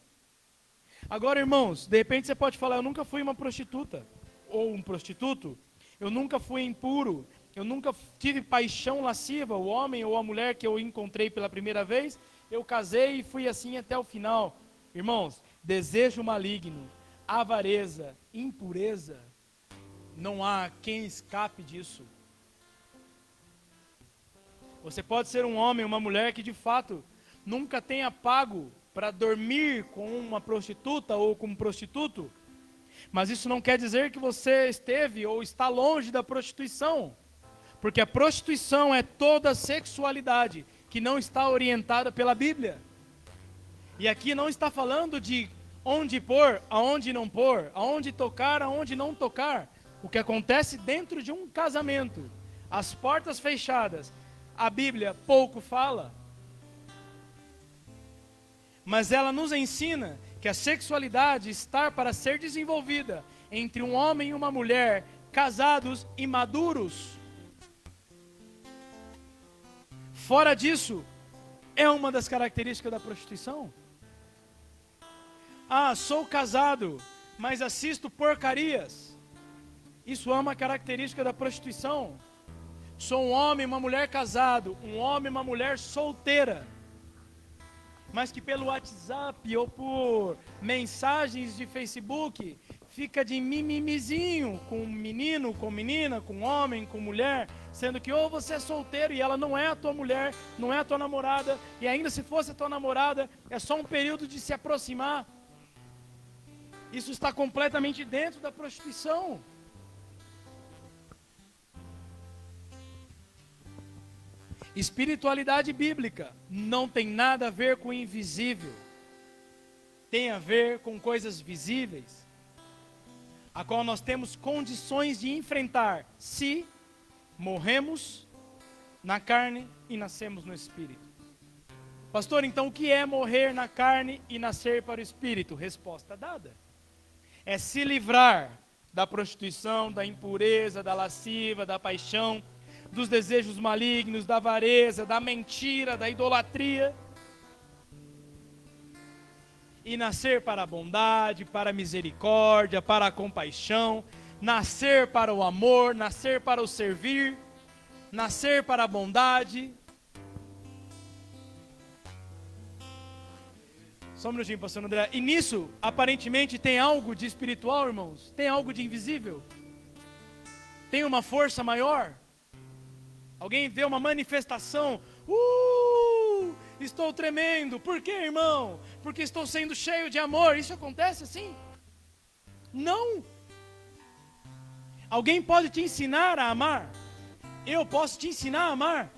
Agora, irmãos, de repente você pode falar: Eu nunca fui uma prostituta ou um prostituto, eu nunca fui impuro, eu nunca tive paixão lasciva. O homem ou a mulher que eu encontrei pela primeira vez, eu casei e fui assim até o final. Irmãos, desejo maligno, avareza, impureza, não há quem escape disso. Você pode ser um homem, uma mulher que de fato nunca tenha pago para dormir com uma prostituta ou com um prostituto, mas isso não quer dizer que você esteve ou está longe da prostituição, porque a prostituição é toda sexualidade que não está orientada pela Bíblia. E aqui não está falando de onde pôr, aonde não pôr, aonde tocar, aonde não tocar. O que acontece dentro de um casamento, as portas fechadas, a Bíblia pouco fala. Mas ela nos ensina que a sexualidade está para ser desenvolvida entre um homem e uma mulher, casados e maduros. Fora disso, é uma das características da prostituição. Ah, sou casado, mas assisto porcarias. Isso é uma característica da prostituição. Sou um homem, uma mulher casado, um homem, uma mulher solteira mas que pelo WhatsApp ou por mensagens de Facebook fica de mimimizinho com menino, com menina, com homem, com mulher, sendo que ou você é solteiro e ela não é a tua mulher, não é a tua namorada, e ainda se fosse a tua namorada, é só um período de se aproximar. Isso está completamente dentro da prostituição. Espiritualidade bíblica não tem nada a ver com o invisível, tem a ver com coisas visíveis, a qual nós temos condições de enfrentar se morremos na carne e nascemos no espírito. Pastor, então o que é morrer na carne e nascer para o espírito? Resposta dada. É se livrar da prostituição, da impureza, da lasciva, da paixão, dos desejos malignos, da avareza, da mentira, da idolatria. E nascer para a bondade, para a misericórdia, para a compaixão, nascer para o amor, nascer para o servir, nascer para a bondade. Só um minutinho, pastor André. E nisso, aparentemente, tem algo de espiritual, irmãos? Tem algo de invisível? Tem uma força maior? Alguém vê uma manifestação, uh, estou tremendo. Por quê, irmão? Porque estou sendo cheio de amor. Isso acontece assim? Não. Alguém pode te ensinar a amar? Eu posso te ensinar a amar?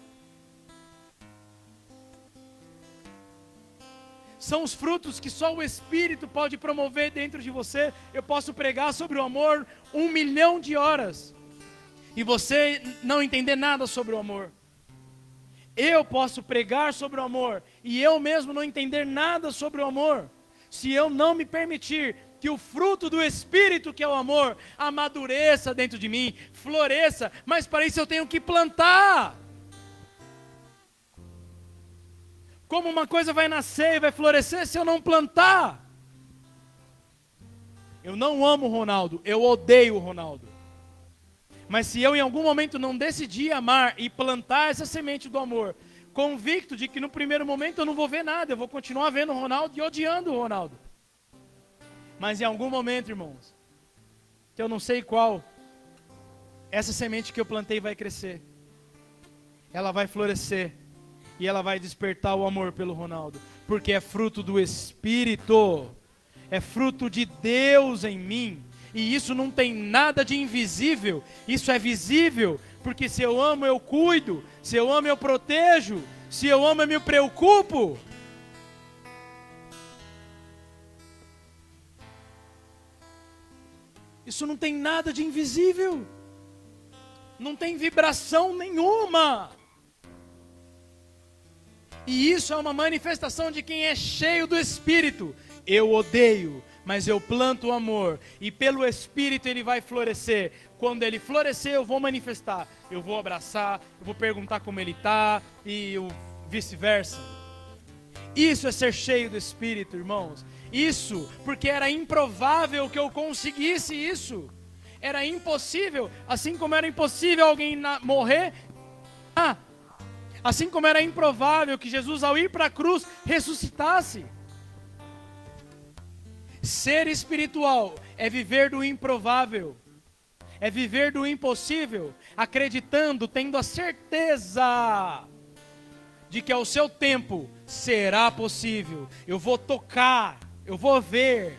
São os frutos que só o Espírito pode promover dentro de você. Eu posso pregar sobre o amor um milhão de horas e você não entender nada sobre o amor. Eu posso pregar sobre o amor e eu mesmo não entender nada sobre o amor, se eu não me permitir que o fruto do Espírito, que é o amor, amadureça dentro de mim, floresça, mas para isso eu tenho que plantar. Como uma coisa vai nascer e vai florescer se eu não plantar? Eu não amo o Ronaldo, eu odeio o Ronaldo. Mas se eu em algum momento não decidir amar e plantar essa semente do amor, convicto de que no primeiro momento eu não vou ver nada, eu vou continuar vendo o Ronaldo e odiando o Ronaldo. Mas em algum momento, irmãos, que eu não sei qual, essa semente que eu plantei vai crescer. Ela vai florescer e ela vai despertar o amor pelo Ronaldo. porque é fruto do Espírito, é fruto de Deus em mim. E isso não tem nada de invisível, isso é visível, porque se eu amo, eu cuido, se eu amo, eu protejo, se eu amo, eu me preocupo. Isso não tem nada de invisível, não tem vibração nenhuma. E isso é uma manifestação de quem é cheio do Espírito. Eu odeio, mas eu planto o amor, e pelo Espírito ele vai florescer. Quando ele florescer, eu vou manifestar. Eu vou abraçar, eu vou perguntar como ele está, e vice-versa. Isso é ser cheio do Espírito, irmãos. Isso, porque era improvável que eu conseguisse isso. Era impossível, assim como era impossível alguém morrer. Ah, assim como era improvável que Jesus, ao ir para a cruz, ressuscitasse. Ser espiritual é viver do improvável, é viver do impossível, acreditando, tendo a certeza de que ao seu tempo será possível. Eu vou tocar, eu vou ver.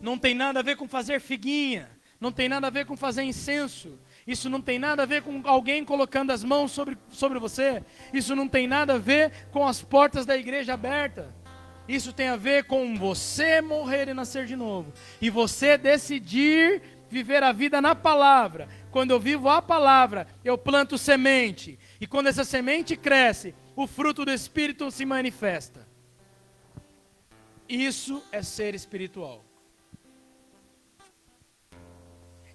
Não tem nada a ver com fazer figuinha, não tem nada a ver com fazer incenso, isso não tem nada a ver com alguém colocando as mãos sobre, sobre você. Isso não tem nada a ver com as portas da igreja abertas. Isso tem a ver com você morrer e nascer de novo. E você decidir viver a vida na palavra. Quando eu vivo a palavra, eu planto semente. E quando essa semente cresce, o fruto do Espírito se manifesta. Isso é ser espiritual.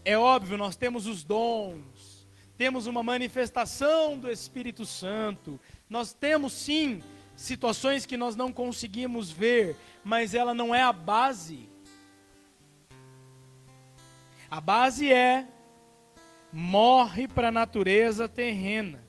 É óbvio, nós temos os dons, temos uma manifestação do Espírito Santo, nós temos sim situações que nós não conseguimos ver, mas ela não é a base. A base é morre para a natureza terrena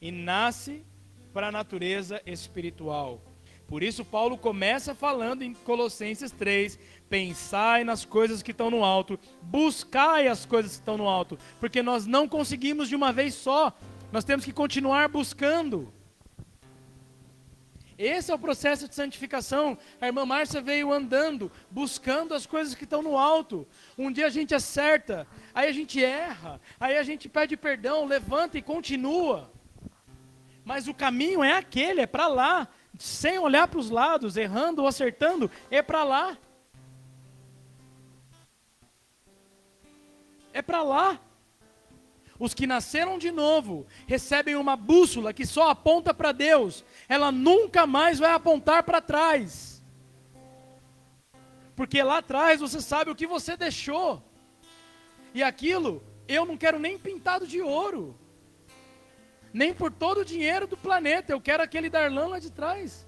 e nasce para a natureza espiritual. Por isso, Paulo começa falando em Colossenses 3 Pensai nas coisas que estão no alto, buscai as coisas que estão no alto, porque nós não conseguimos de uma vez só, nós temos que continuar buscando. Esse é o processo de santificação. A irmã Márcia veio andando, buscando as coisas que estão no alto. Um dia a gente acerta, aí a gente erra, aí a gente pede perdão, levanta e continua. Mas o caminho é aquele, é para lá, sem olhar para os lados, errando ou acertando, é para lá. é para lá. Os que nasceram de novo recebem uma bússola que só aponta para Deus, ela nunca mais vai apontar para trás. Porque lá atrás você sabe o que você deixou, e aquilo eu não quero nem pintado de ouro, nem por todo o dinheiro do planeta, eu quero aquele Darlan lá de trás.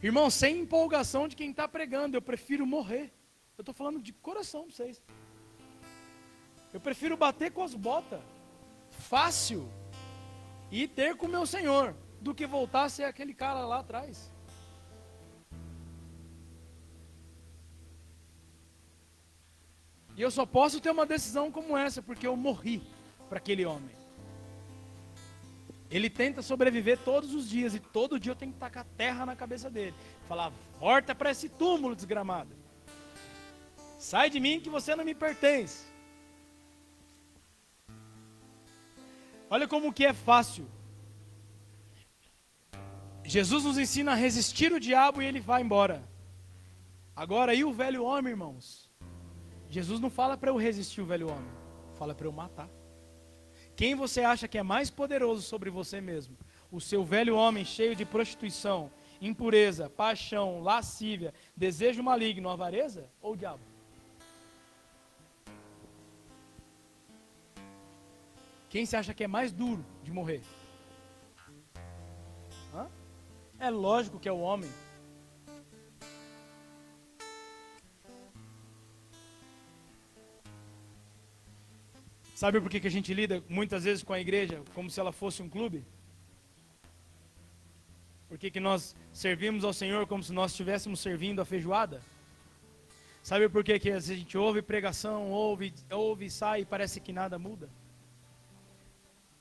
Irmão, sem empolgação de quem está pregando, eu prefiro morrer. Eu estou falando de coração para vocês. Eu prefiro bater com as botas, fácil, e ter com meu Senhor, do que voltar a ser aquele cara lá atrás. E eu só posso ter uma decisão como essa, porque eu morri para aquele homem. Ele tenta sobreviver todos os dias, e todo dia eu tenho que tacar terra na cabeça dele. Falar, volta para esse túmulo desgramado. Sai de mim que você não me pertence. Olha como que é fácil. Jesus nos ensina a resistir o diabo e ele vai embora. Agora, e o velho homem, irmãos? Jesus não fala para eu resistir o velho homem, fala para eu matar. Quem você acha que é mais poderoso sobre você mesmo? O seu velho homem cheio de prostituição, impureza, paixão, lascívia, desejo maligno, avareza ou o diabo? Quem se acha que é mais duro de morrer? Hã? É lógico que é o homem. Sabe por que, que a gente lida muitas vezes com a igreja como se ela fosse um clube? Por que, que nós servimos ao Senhor como se nós estivéssemos servindo a feijoada? Sabe por que, que a gente ouve pregação, ouve, ouve e sai e parece que nada muda?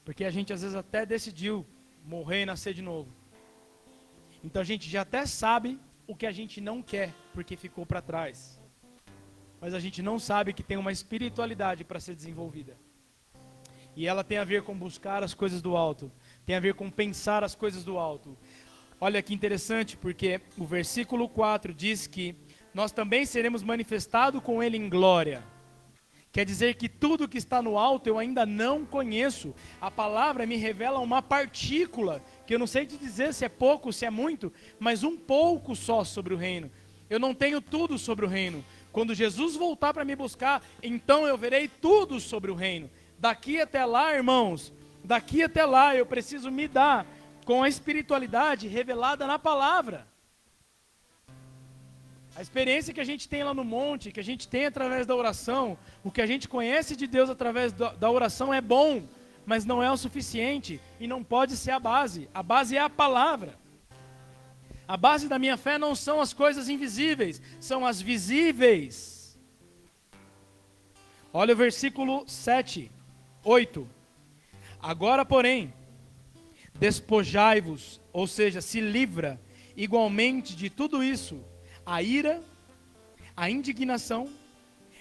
Porque a gente às vezes até decidiu morrer e nascer de novo. Então a gente já até sabe o que a gente não quer, porque ficou para trás. Mas a gente não sabe que tem uma espiritualidade para ser desenvolvida. E ela tem a ver com buscar as coisas do alto, tem a ver com pensar as coisas do alto. Olha que interessante, porque o versículo 4 diz que nós também seremos manifestados com Ele em glória. Quer dizer que tudo que está no alto eu ainda não conheço. A palavra me revela uma partícula, que eu não sei te dizer se é pouco, se é muito, mas um pouco só sobre o reino. Eu não tenho tudo sobre o reino. Quando Jesus voltar para me buscar, então eu verei tudo sobre o reino. Daqui até lá, irmãos, daqui até lá eu preciso me dar com a espiritualidade revelada na palavra. A experiência que a gente tem lá no monte, que a gente tem através da oração, o que a gente conhece de Deus através da oração é bom, mas não é o suficiente e não pode ser a base. A base é a palavra. A base da minha fé não são as coisas invisíveis, são as visíveis. Olha o versículo 7, 8. Agora, porém, despojai-vos, ou seja, se livra igualmente de tudo isso a ira, a indignação,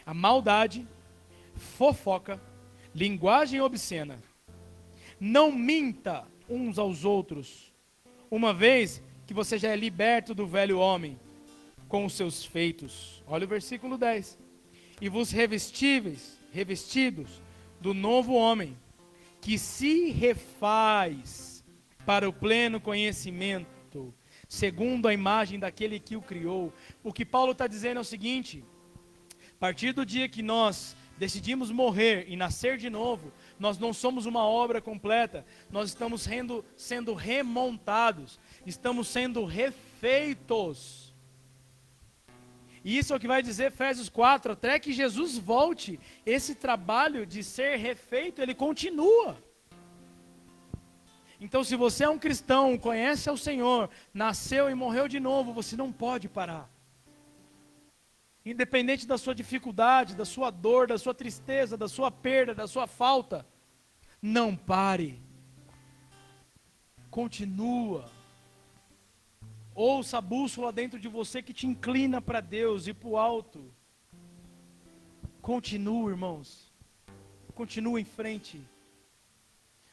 a maldade, fofoca, linguagem obscena. Não minta uns aos outros, uma vez que você já é liberto do velho homem com os seus feitos. Olha o versículo 10. E vos revestíveis, revestidos do novo homem, que se refaz para o pleno conhecimento segundo a imagem daquele que o criou. O que Paulo está dizendo é o seguinte: a partir do dia que nós decidimos morrer e nascer de novo, nós não somos uma obra completa, nós estamos sendo, sendo remontados, estamos sendo refeitos. E isso é o que vai dizer Efésios 4, até que Jesus volte, esse trabalho de ser refeito, ele continua. Então, se você é um cristão, conhece ao Senhor, nasceu e morreu de novo, você não pode parar. Independente da sua dificuldade, da sua dor, da sua tristeza, da sua perda, da sua falta, não pare. Continua. Ouça a bússola dentro de você que te inclina para Deus e para o alto. Continua, irmãos. Continua em frente.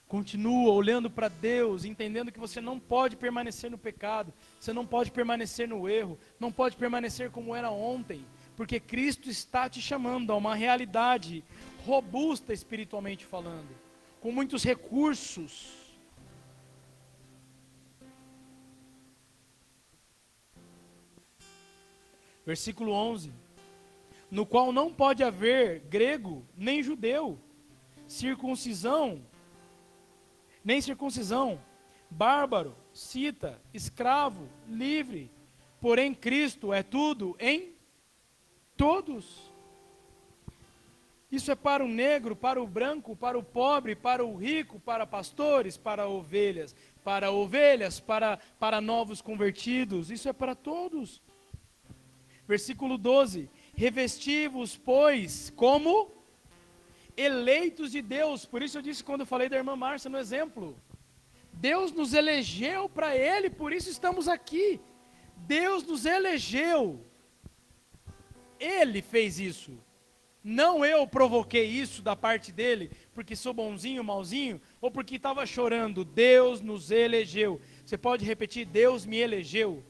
Continua olhando para Deus, entendendo que você não pode permanecer no pecado, você não pode permanecer no erro, não pode permanecer como era ontem, porque Cristo está te chamando a uma realidade robusta espiritualmente falando, com muitos recursos. Versículo 11: No qual não pode haver grego nem judeu, circuncisão nem circuncisão, bárbaro, cita, escravo, livre, porém Cristo é tudo em todos. Isso é para o negro, para o branco, para o pobre, para o rico, para pastores, para ovelhas, para ovelhas, para, para novos convertidos. Isso é para todos. Versículo 12: Revestivos, pois, como eleitos de Deus. Por isso eu disse quando eu falei da irmã Márcia no exemplo. Deus nos elegeu para Ele, por isso estamos aqui. Deus nos elegeu. Ele fez isso. Não eu provoquei isso da parte dele, porque sou bonzinho, malzinho, ou porque estava chorando. Deus nos elegeu. Você pode repetir: Deus me elegeu.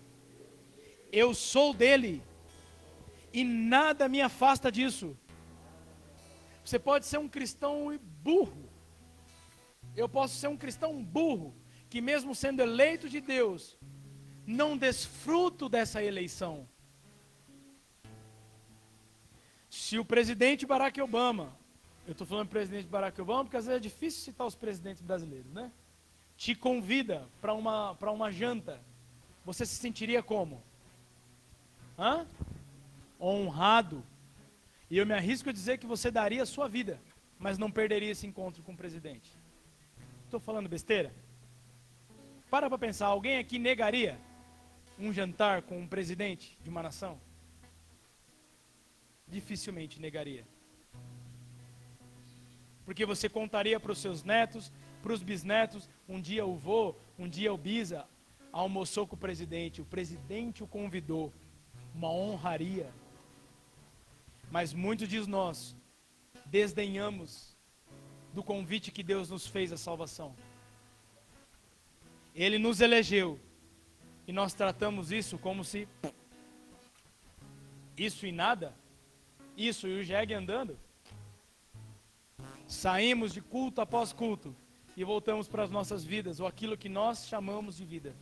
Eu sou dele. E nada me afasta disso. Você pode ser um cristão burro. Eu posso ser um cristão burro, que mesmo sendo eleito de Deus, não desfruto dessa eleição. Se o presidente Barack Obama, eu estou falando presidente Barack Obama porque às vezes é difícil citar os presidentes brasileiros, né? Te convida para uma, uma janta, você se sentiria como? Hã? Honrado, e eu me arrisco a dizer que você daria a sua vida, mas não perderia esse encontro com o presidente. Estou falando besteira? Para para pensar, alguém aqui negaria um jantar com um presidente de uma nação? dificilmente negaria. Porque você contaria para os seus netos, para os bisnetos, um dia o vô, um dia o bisa almoçou com o presidente, o presidente o convidou, uma honraria. Mas muitos de nós desdenhamos do convite que Deus nos fez à salvação. Ele nos elegeu e nós tratamos isso como se isso e nada, isso e o jegue andando. Saímos de culto após culto e voltamos para as nossas vidas, ou aquilo que nós chamamos de vida,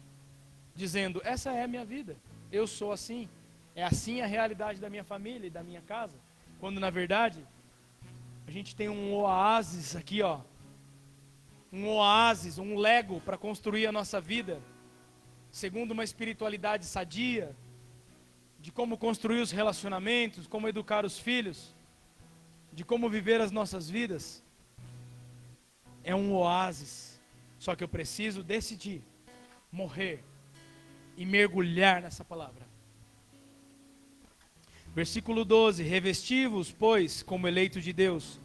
dizendo: essa é a minha vida, eu sou assim, é assim a realidade da minha família e da minha casa, quando na verdade a gente tem um oásis aqui, ó, um oásis, um lego para construir a nossa vida, segundo uma espiritualidade sadia, de como construir os relacionamentos, como educar os filhos, de como viver as nossas vidas. É um oásis. Só que eu preciso decidir morrer e mergulhar nessa palavra. Versículo 12: Revestivos, pois, como eleitos de Deus,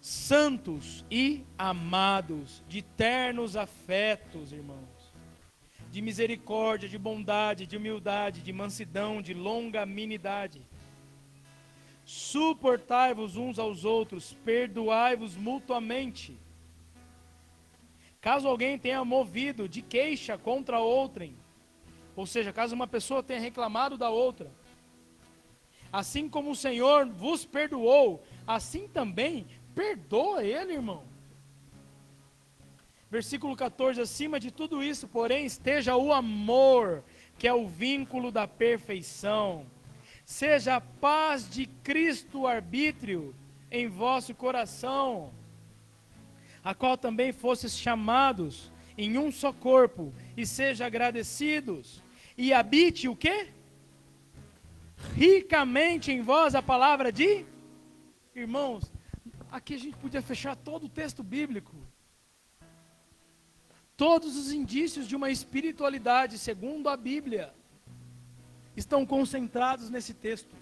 santos e amados, de ternos afetos, irmãos de misericórdia, de bondade, de humildade, de mansidão, de longanimidade. Suportai-vos uns aos outros, perdoai-vos mutuamente. Caso alguém tenha movido de queixa contra outrem, ou seja, caso uma pessoa tenha reclamado da outra, assim como o Senhor vos perdoou, assim também perdoa ele, irmão. Versículo 14: acima de tudo isso, porém, esteja o amor, que é o vínculo da perfeição. Seja a paz de Cristo arbítrio em vosso coração, a qual também fostes chamados em um só corpo, e seja agradecidos. E habite o quê? Ricamente em vós a palavra de irmãos. Aqui a gente podia fechar todo o texto bíblico. Todos os indícios de uma espiritualidade, segundo a Bíblia, estão concentrados nesse texto.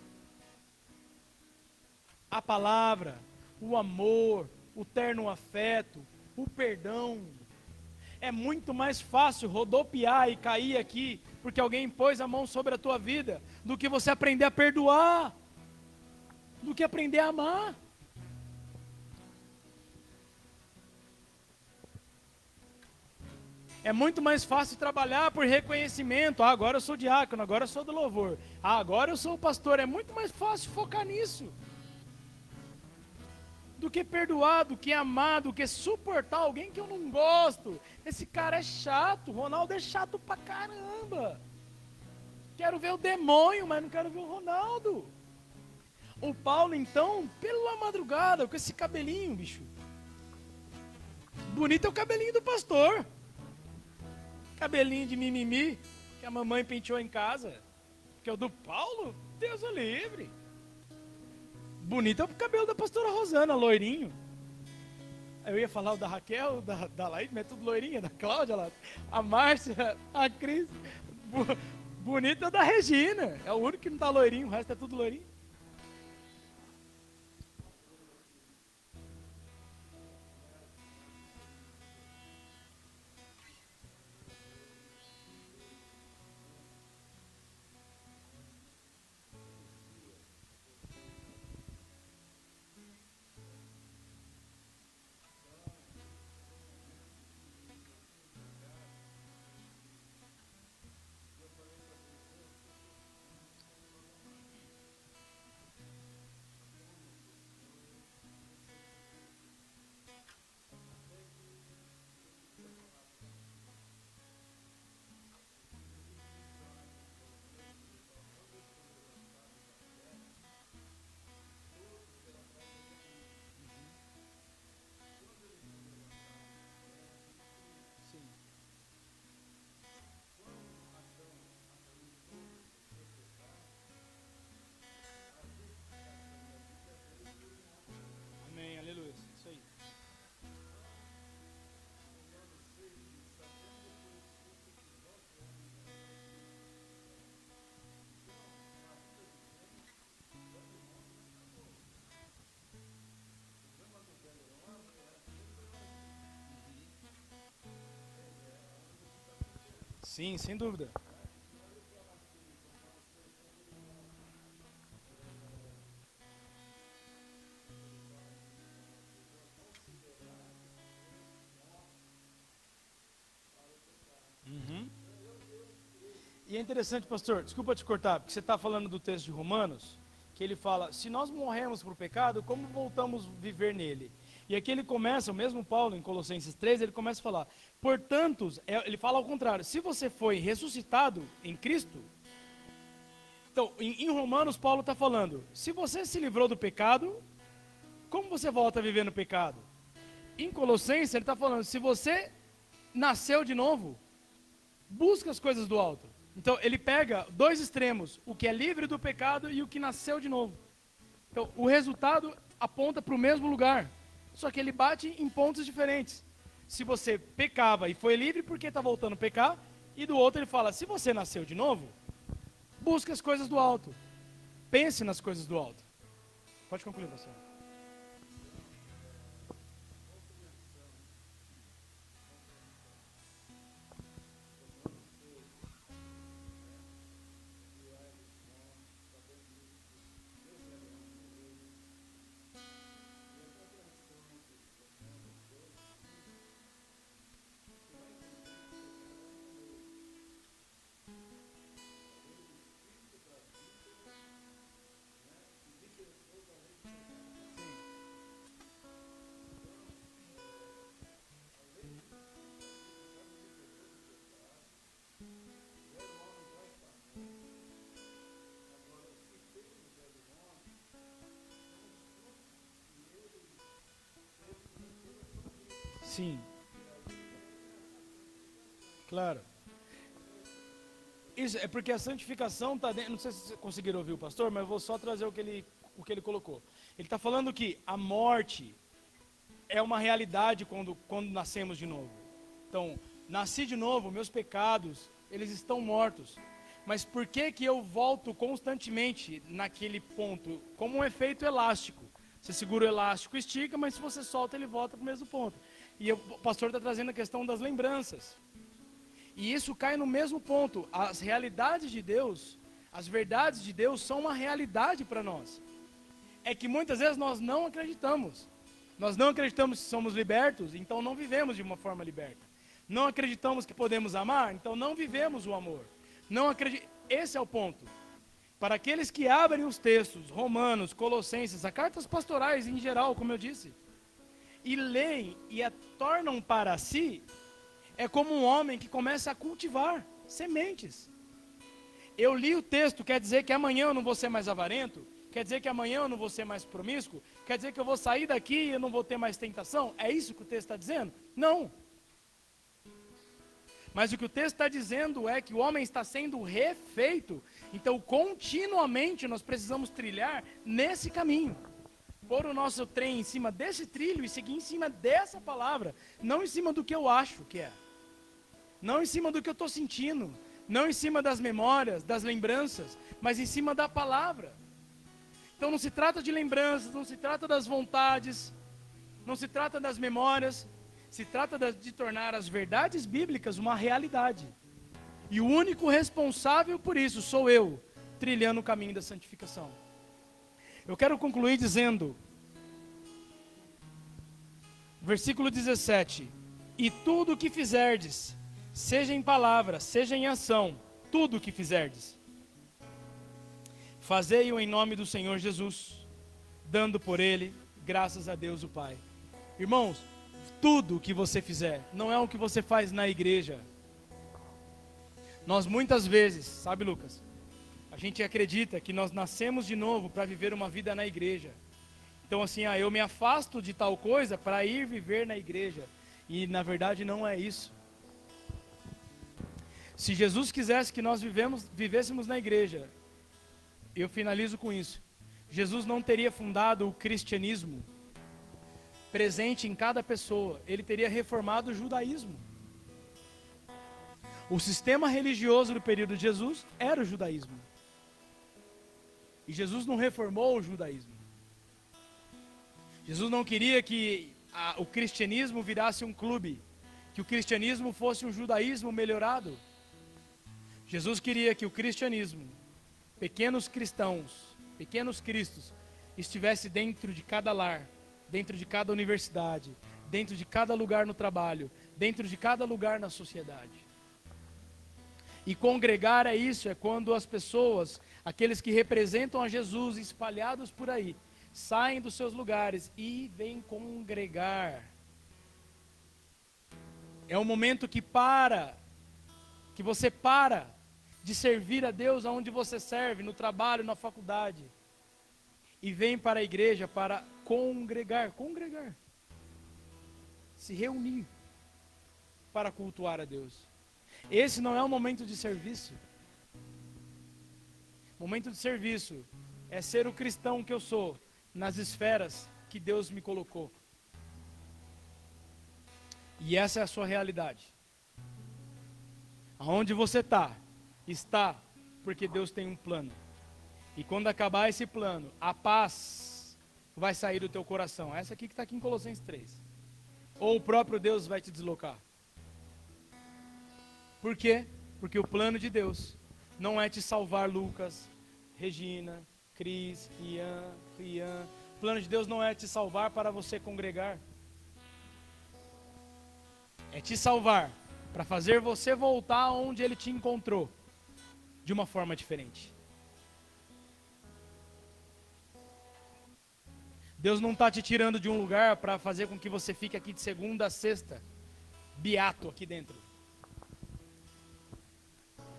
A palavra, o amor, o terno afeto, o perdão. É muito mais fácil rodopiar e cair aqui porque alguém pôs a mão sobre a tua vida do que você aprender a perdoar, do que aprender a amar. É muito mais fácil trabalhar por reconhecimento. Ah, agora eu sou diácono, agora eu sou do louvor. Ah, agora eu sou o pastor. É muito mais fácil focar nisso. Que perdoar, do que amar, do que suportar alguém que eu não gosto. Esse cara é chato. Ronaldo é chato pra caramba. Quero ver o demônio, mas não quero ver o Ronaldo. O Paulo, então, pela madrugada, com esse cabelinho, bicho. Bonito é o cabelinho do pastor. Cabelinho de mimimi que a mamãe penteou em casa. Que é o do Paulo, Deus o livre. Bonito é o cabelo da pastora Rosana, loirinho. Eu ia falar o da Raquel, da, da Laís, mas é tudo loirinha, da Cláudia, lá, a Márcia, a Cris. Bonito é o da Regina. É o único que não tá loirinho, o resto é tudo loirinho. Sim, sem dúvida. Uhum. E é interessante, pastor, desculpa te cortar, porque você está falando do texto de Romanos, que ele fala: se nós morremos para o pecado, como voltamos a viver nele? E aqui ele começa, o mesmo Paulo, em Colossenses 3, ele começa a falar: portanto, é, ele fala ao contrário, se você foi ressuscitado em Cristo. Então, em, em Romanos, Paulo está falando: se você se livrou do pecado, como você volta a viver no pecado? Em Colossenses, ele está falando: se você nasceu de novo, busca as coisas do alto. Então, ele pega dois extremos: o que é livre do pecado e o que nasceu de novo. Então, o resultado aponta para o mesmo lugar. Só que ele bate em pontos diferentes. Se você pecava e foi livre porque está voltando a pecar, e do outro ele fala: se você nasceu de novo, busque as coisas do alto. Pense nas coisas do alto. Pode concluir, pastor. Sim. Claro. Isso é porque a santificação está dentro. Não sei se vocês conseguiram ouvir o pastor, mas eu vou só trazer o que ele, o que ele colocou. Ele está falando que a morte é uma realidade quando, quando nascemos de novo. Então, nasci de novo, meus pecados, eles estão mortos. Mas por que, que eu volto constantemente naquele ponto? Como um efeito elástico. Você segura o elástico, estica, mas se você solta, ele volta para o mesmo ponto. E o pastor está trazendo a questão das lembranças. E isso cai no mesmo ponto. As realidades de Deus, as verdades de Deus são uma realidade para nós. É que muitas vezes nós não acreditamos. Nós não acreditamos que somos libertos, então não vivemos de uma forma liberta. Não acreditamos que podemos amar, então não vivemos o amor. Não acredit... Esse é o ponto. Para aqueles que abrem os textos, Romanos, Colossenses, as cartas pastorais em geral, como eu disse, e leem e a tornam para si, é como um homem que começa a cultivar sementes. Eu li o texto, quer dizer que amanhã eu não vou ser mais avarento? Quer dizer que amanhã eu não vou ser mais promíscuo? Quer dizer que eu vou sair daqui e eu não vou ter mais tentação? É isso que o texto está dizendo? Não. Mas o que o texto está dizendo é que o homem está sendo refeito. Então, continuamente nós precisamos trilhar nesse caminho pôr o nosso trem em cima desse trilho e seguir em cima dessa palavra, não em cima do que eu acho que é, não em cima do que eu estou sentindo, não em cima das memórias, das lembranças, mas em cima da palavra. Então não se trata de lembranças, não se trata das vontades, não se trata das memórias, se trata de tornar as verdades bíblicas uma realidade. E o único responsável por isso sou eu, trilhando o caminho da santificação. Eu quero concluir dizendo, versículo 17: E tudo o que fizerdes, seja em palavra, seja em ação, tudo o que fizerdes, fazei-o em nome do Senhor Jesus, dando por ele graças a Deus o Pai. Irmãos, tudo o que você fizer, não é o que você faz na igreja. Nós muitas vezes, sabe, Lucas, a gente acredita que nós nascemos de novo para viver uma vida na igreja. Então, assim, ah, eu me afasto de tal coisa para ir viver na igreja. E na verdade não é isso. Se Jesus quisesse que nós vivemos, vivêssemos na igreja, eu finalizo com isso. Jesus não teria fundado o cristianismo presente em cada pessoa, ele teria reformado o judaísmo. O sistema religioso do período de Jesus era o judaísmo. E Jesus não reformou o judaísmo. Jesus não queria que a, o cristianismo virasse um clube, que o cristianismo fosse um judaísmo melhorado. Jesus queria que o cristianismo, pequenos cristãos, pequenos cristos, estivesse dentro de cada lar, dentro de cada universidade, dentro de cada lugar no trabalho, dentro de cada lugar na sociedade. E congregar é isso, é quando as pessoas, aqueles que representam a Jesus espalhados por aí, saem dos seus lugares e vêm congregar. É o momento que para, que você para de servir a Deus aonde você serve, no trabalho, na faculdade, e vem para a igreja para congregar, congregar, se reunir para cultuar a Deus. Esse não é um momento de serviço. Momento de serviço é ser o cristão que eu sou nas esferas que Deus me colocou. E essa é a sua realidade. Aonde você está, está porque Deus tem um plano. E quando acabar esse plano, a paz vai sair do teu coração. Essa aqui que está aqui em Colossenses 3. Ou o próprio Deus vai te deslocar. Por quê? Porque o plano de Deus não é te salvar Lucas, Regina, Cris, Ian, Rian. O plano de Deus não é te salvar para você congregar. É te salvar para fazer você voltar onde ele te encontrou de uma forma diferente. Deus não está te tirando de um lugar para fazer com que você fique aqui de segunda a sexta, beato aqui dentro.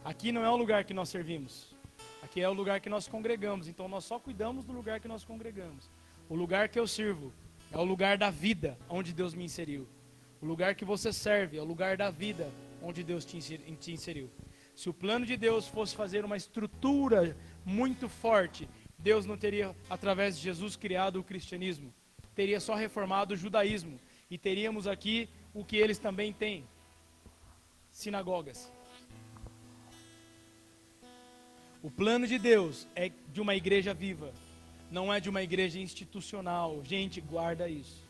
Aqui não é o lugar que nós servimos. Aqui é o lugar que nós congregamos. Então nós só cuidamos do lugar que nós congregamos. O lugar que eu sirvo é o lugar da vida onde Deus me inseriu. O lugar que você serve é o lugar da vida onde Deus te inseriu. Se o plano de Deus fosse fazer uma estrutura muito forte, Deus não teria, através de Jesus, criado o cristianismo. Teria só reformado o judaísmo. E teríamos aqui o que eles também têm: sinagogas. O plano de Deus é de uma igreja viva, não é de uma igreja institucional. Gente, guarda isso.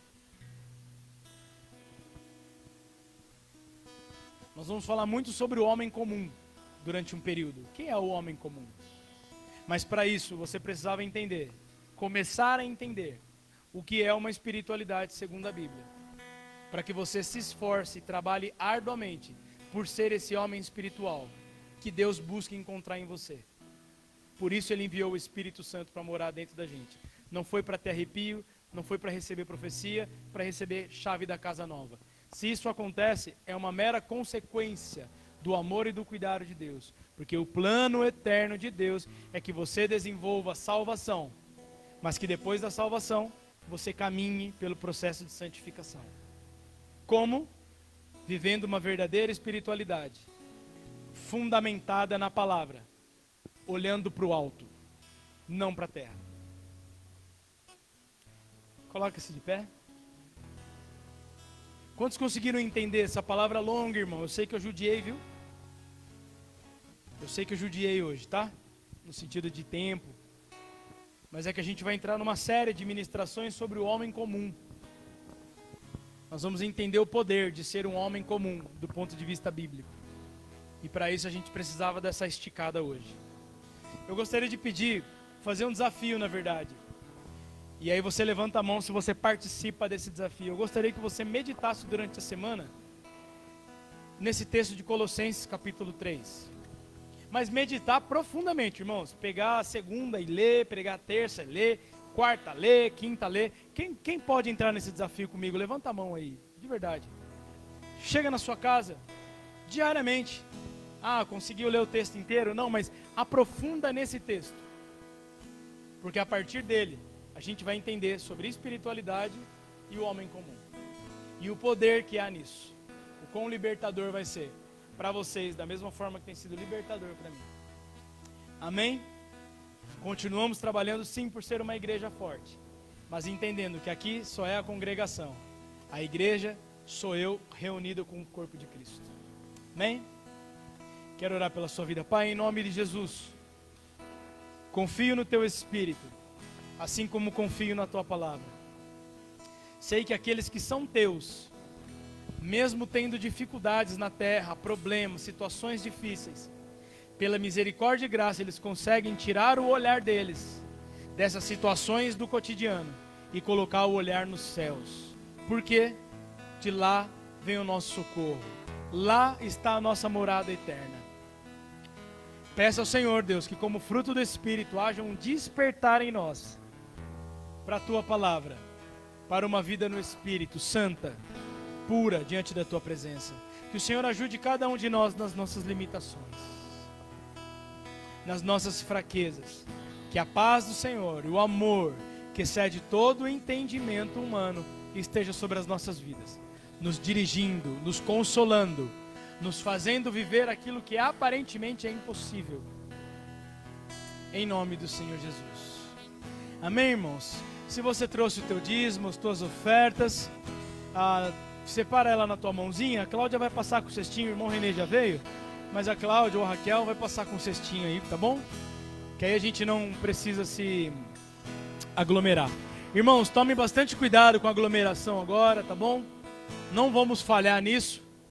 Nós vamos falar muito sobre o homem comum durante um período. Quem é o homem comum? Mas para isso você precisava entender, começar a entender o que é uma espiritualidade segundo a Bíblia. Para que você se esforce e trabalhe arduamente por ser esse homem espiritual que Deus busca encontrar em você. Por isso ele enviou o Espírito Santo para morar dentro da gente. Não foi para ter arrepio, não foi para receber profecia, para receber chave da casa nova. Se isso acontece, é uma mera consequência do amor e do cuidado de Deus. Porque o plano eterno de Deus é que você desenvolva salvação, mas que depois da salvação você caminhe pelo processo de santificação. Como? Vivendo uma verdadeira espiritualidade, fundamentada na palavra olhando para o alto, não para a terra. Coloca-se de pé. Quantos conseguiram entender essa palavra longa, irmão? Eu sei que eu judiei, viu? Eu sei que eu judiei hoje, tá? No sentido de tempo. Mas é que a gente vai entrar numa série de ministrações sobre o homem comum. Nós vamos entender o poder de ser um homem comum do ponto de vista bíblico. E para isso a gente precisava dessa esticada hoje. Eu gostaria de pedir, fazer um desafio, na verdade. E aí você levanta a mão se você participa desse desafio. Eu gostaria que você meditasse durante a semana nesse texto de Colossenses, capítulo 3. Mas meditar profundamente, irmãos. Pegar a segunda e ler, pegar a terça e ler, quarta ler, quinta ler. Quem, quem pode entrar nesse desafio comigo? Levanta a mão aí, de verdade. Chega na sua casa, diariamente, ah, conseguiu ler o texto inteiro? Não, mas aprofunda nesse texto. Porque a partir dele, a gente vai entender sobre espiritualidade e o homem comum. E o poder que há nisso. O quão libertador vai ser para vocês, da mesma forma que tem sido libertador para mim. Amém? Continuamos trabalhando sim por ser uma igreja forte, mas entendendo que aqui só é a congregação. A igreja sou eu reunido com o corpo de Cristo. Amém? Quero orar pela sua vida. Pai, em nome de Jesus, confio no teu Espírito, assim como confio na tua palavra. Sei que aqueles que são teus, mesmo tendo dificuldades na terra, problemas, situações difíceis, pela misericórdia e graça, eles conseguem tirar o olhar deles dessas situações do cotidiano e colocar o olhar nos céus. Porque de lá vem o nosso socorro. Lá está a nossa morada eterna. Peça ao Senhor, Deus, que como fruto do Espírito haja um despertar em nós para a tua palavra, para uma vida no Espírito santa, pura diante da tua presença. Que o Senhor ajude cada um de nós nas nossas limitações, nas nossas fraquezas. Que a paz do Senhor e o amor que excede todo o entendimento humano esteja sobre as nossas vidas, nos dirigindo, nos consolando nos fazendo viver aquilo que aparentemente é impossível. Em nome do Senhor Jesus. Amém, irmãos? Se você trouxe o teu dízimo, as tuas ofertas, ah, separa ela na tua mãozinha. A Cláudia vai passar com o cestinho, o irmão Renê já veio, mas a Cláudia ou a Raquel vai passar com o cestinho aí, tá bom? Que aí a gente não precisa se aglomerar. Irmãos, tomem bastante cuidado com a aglomeração agora, tá bom? Não vamos falhar nisso.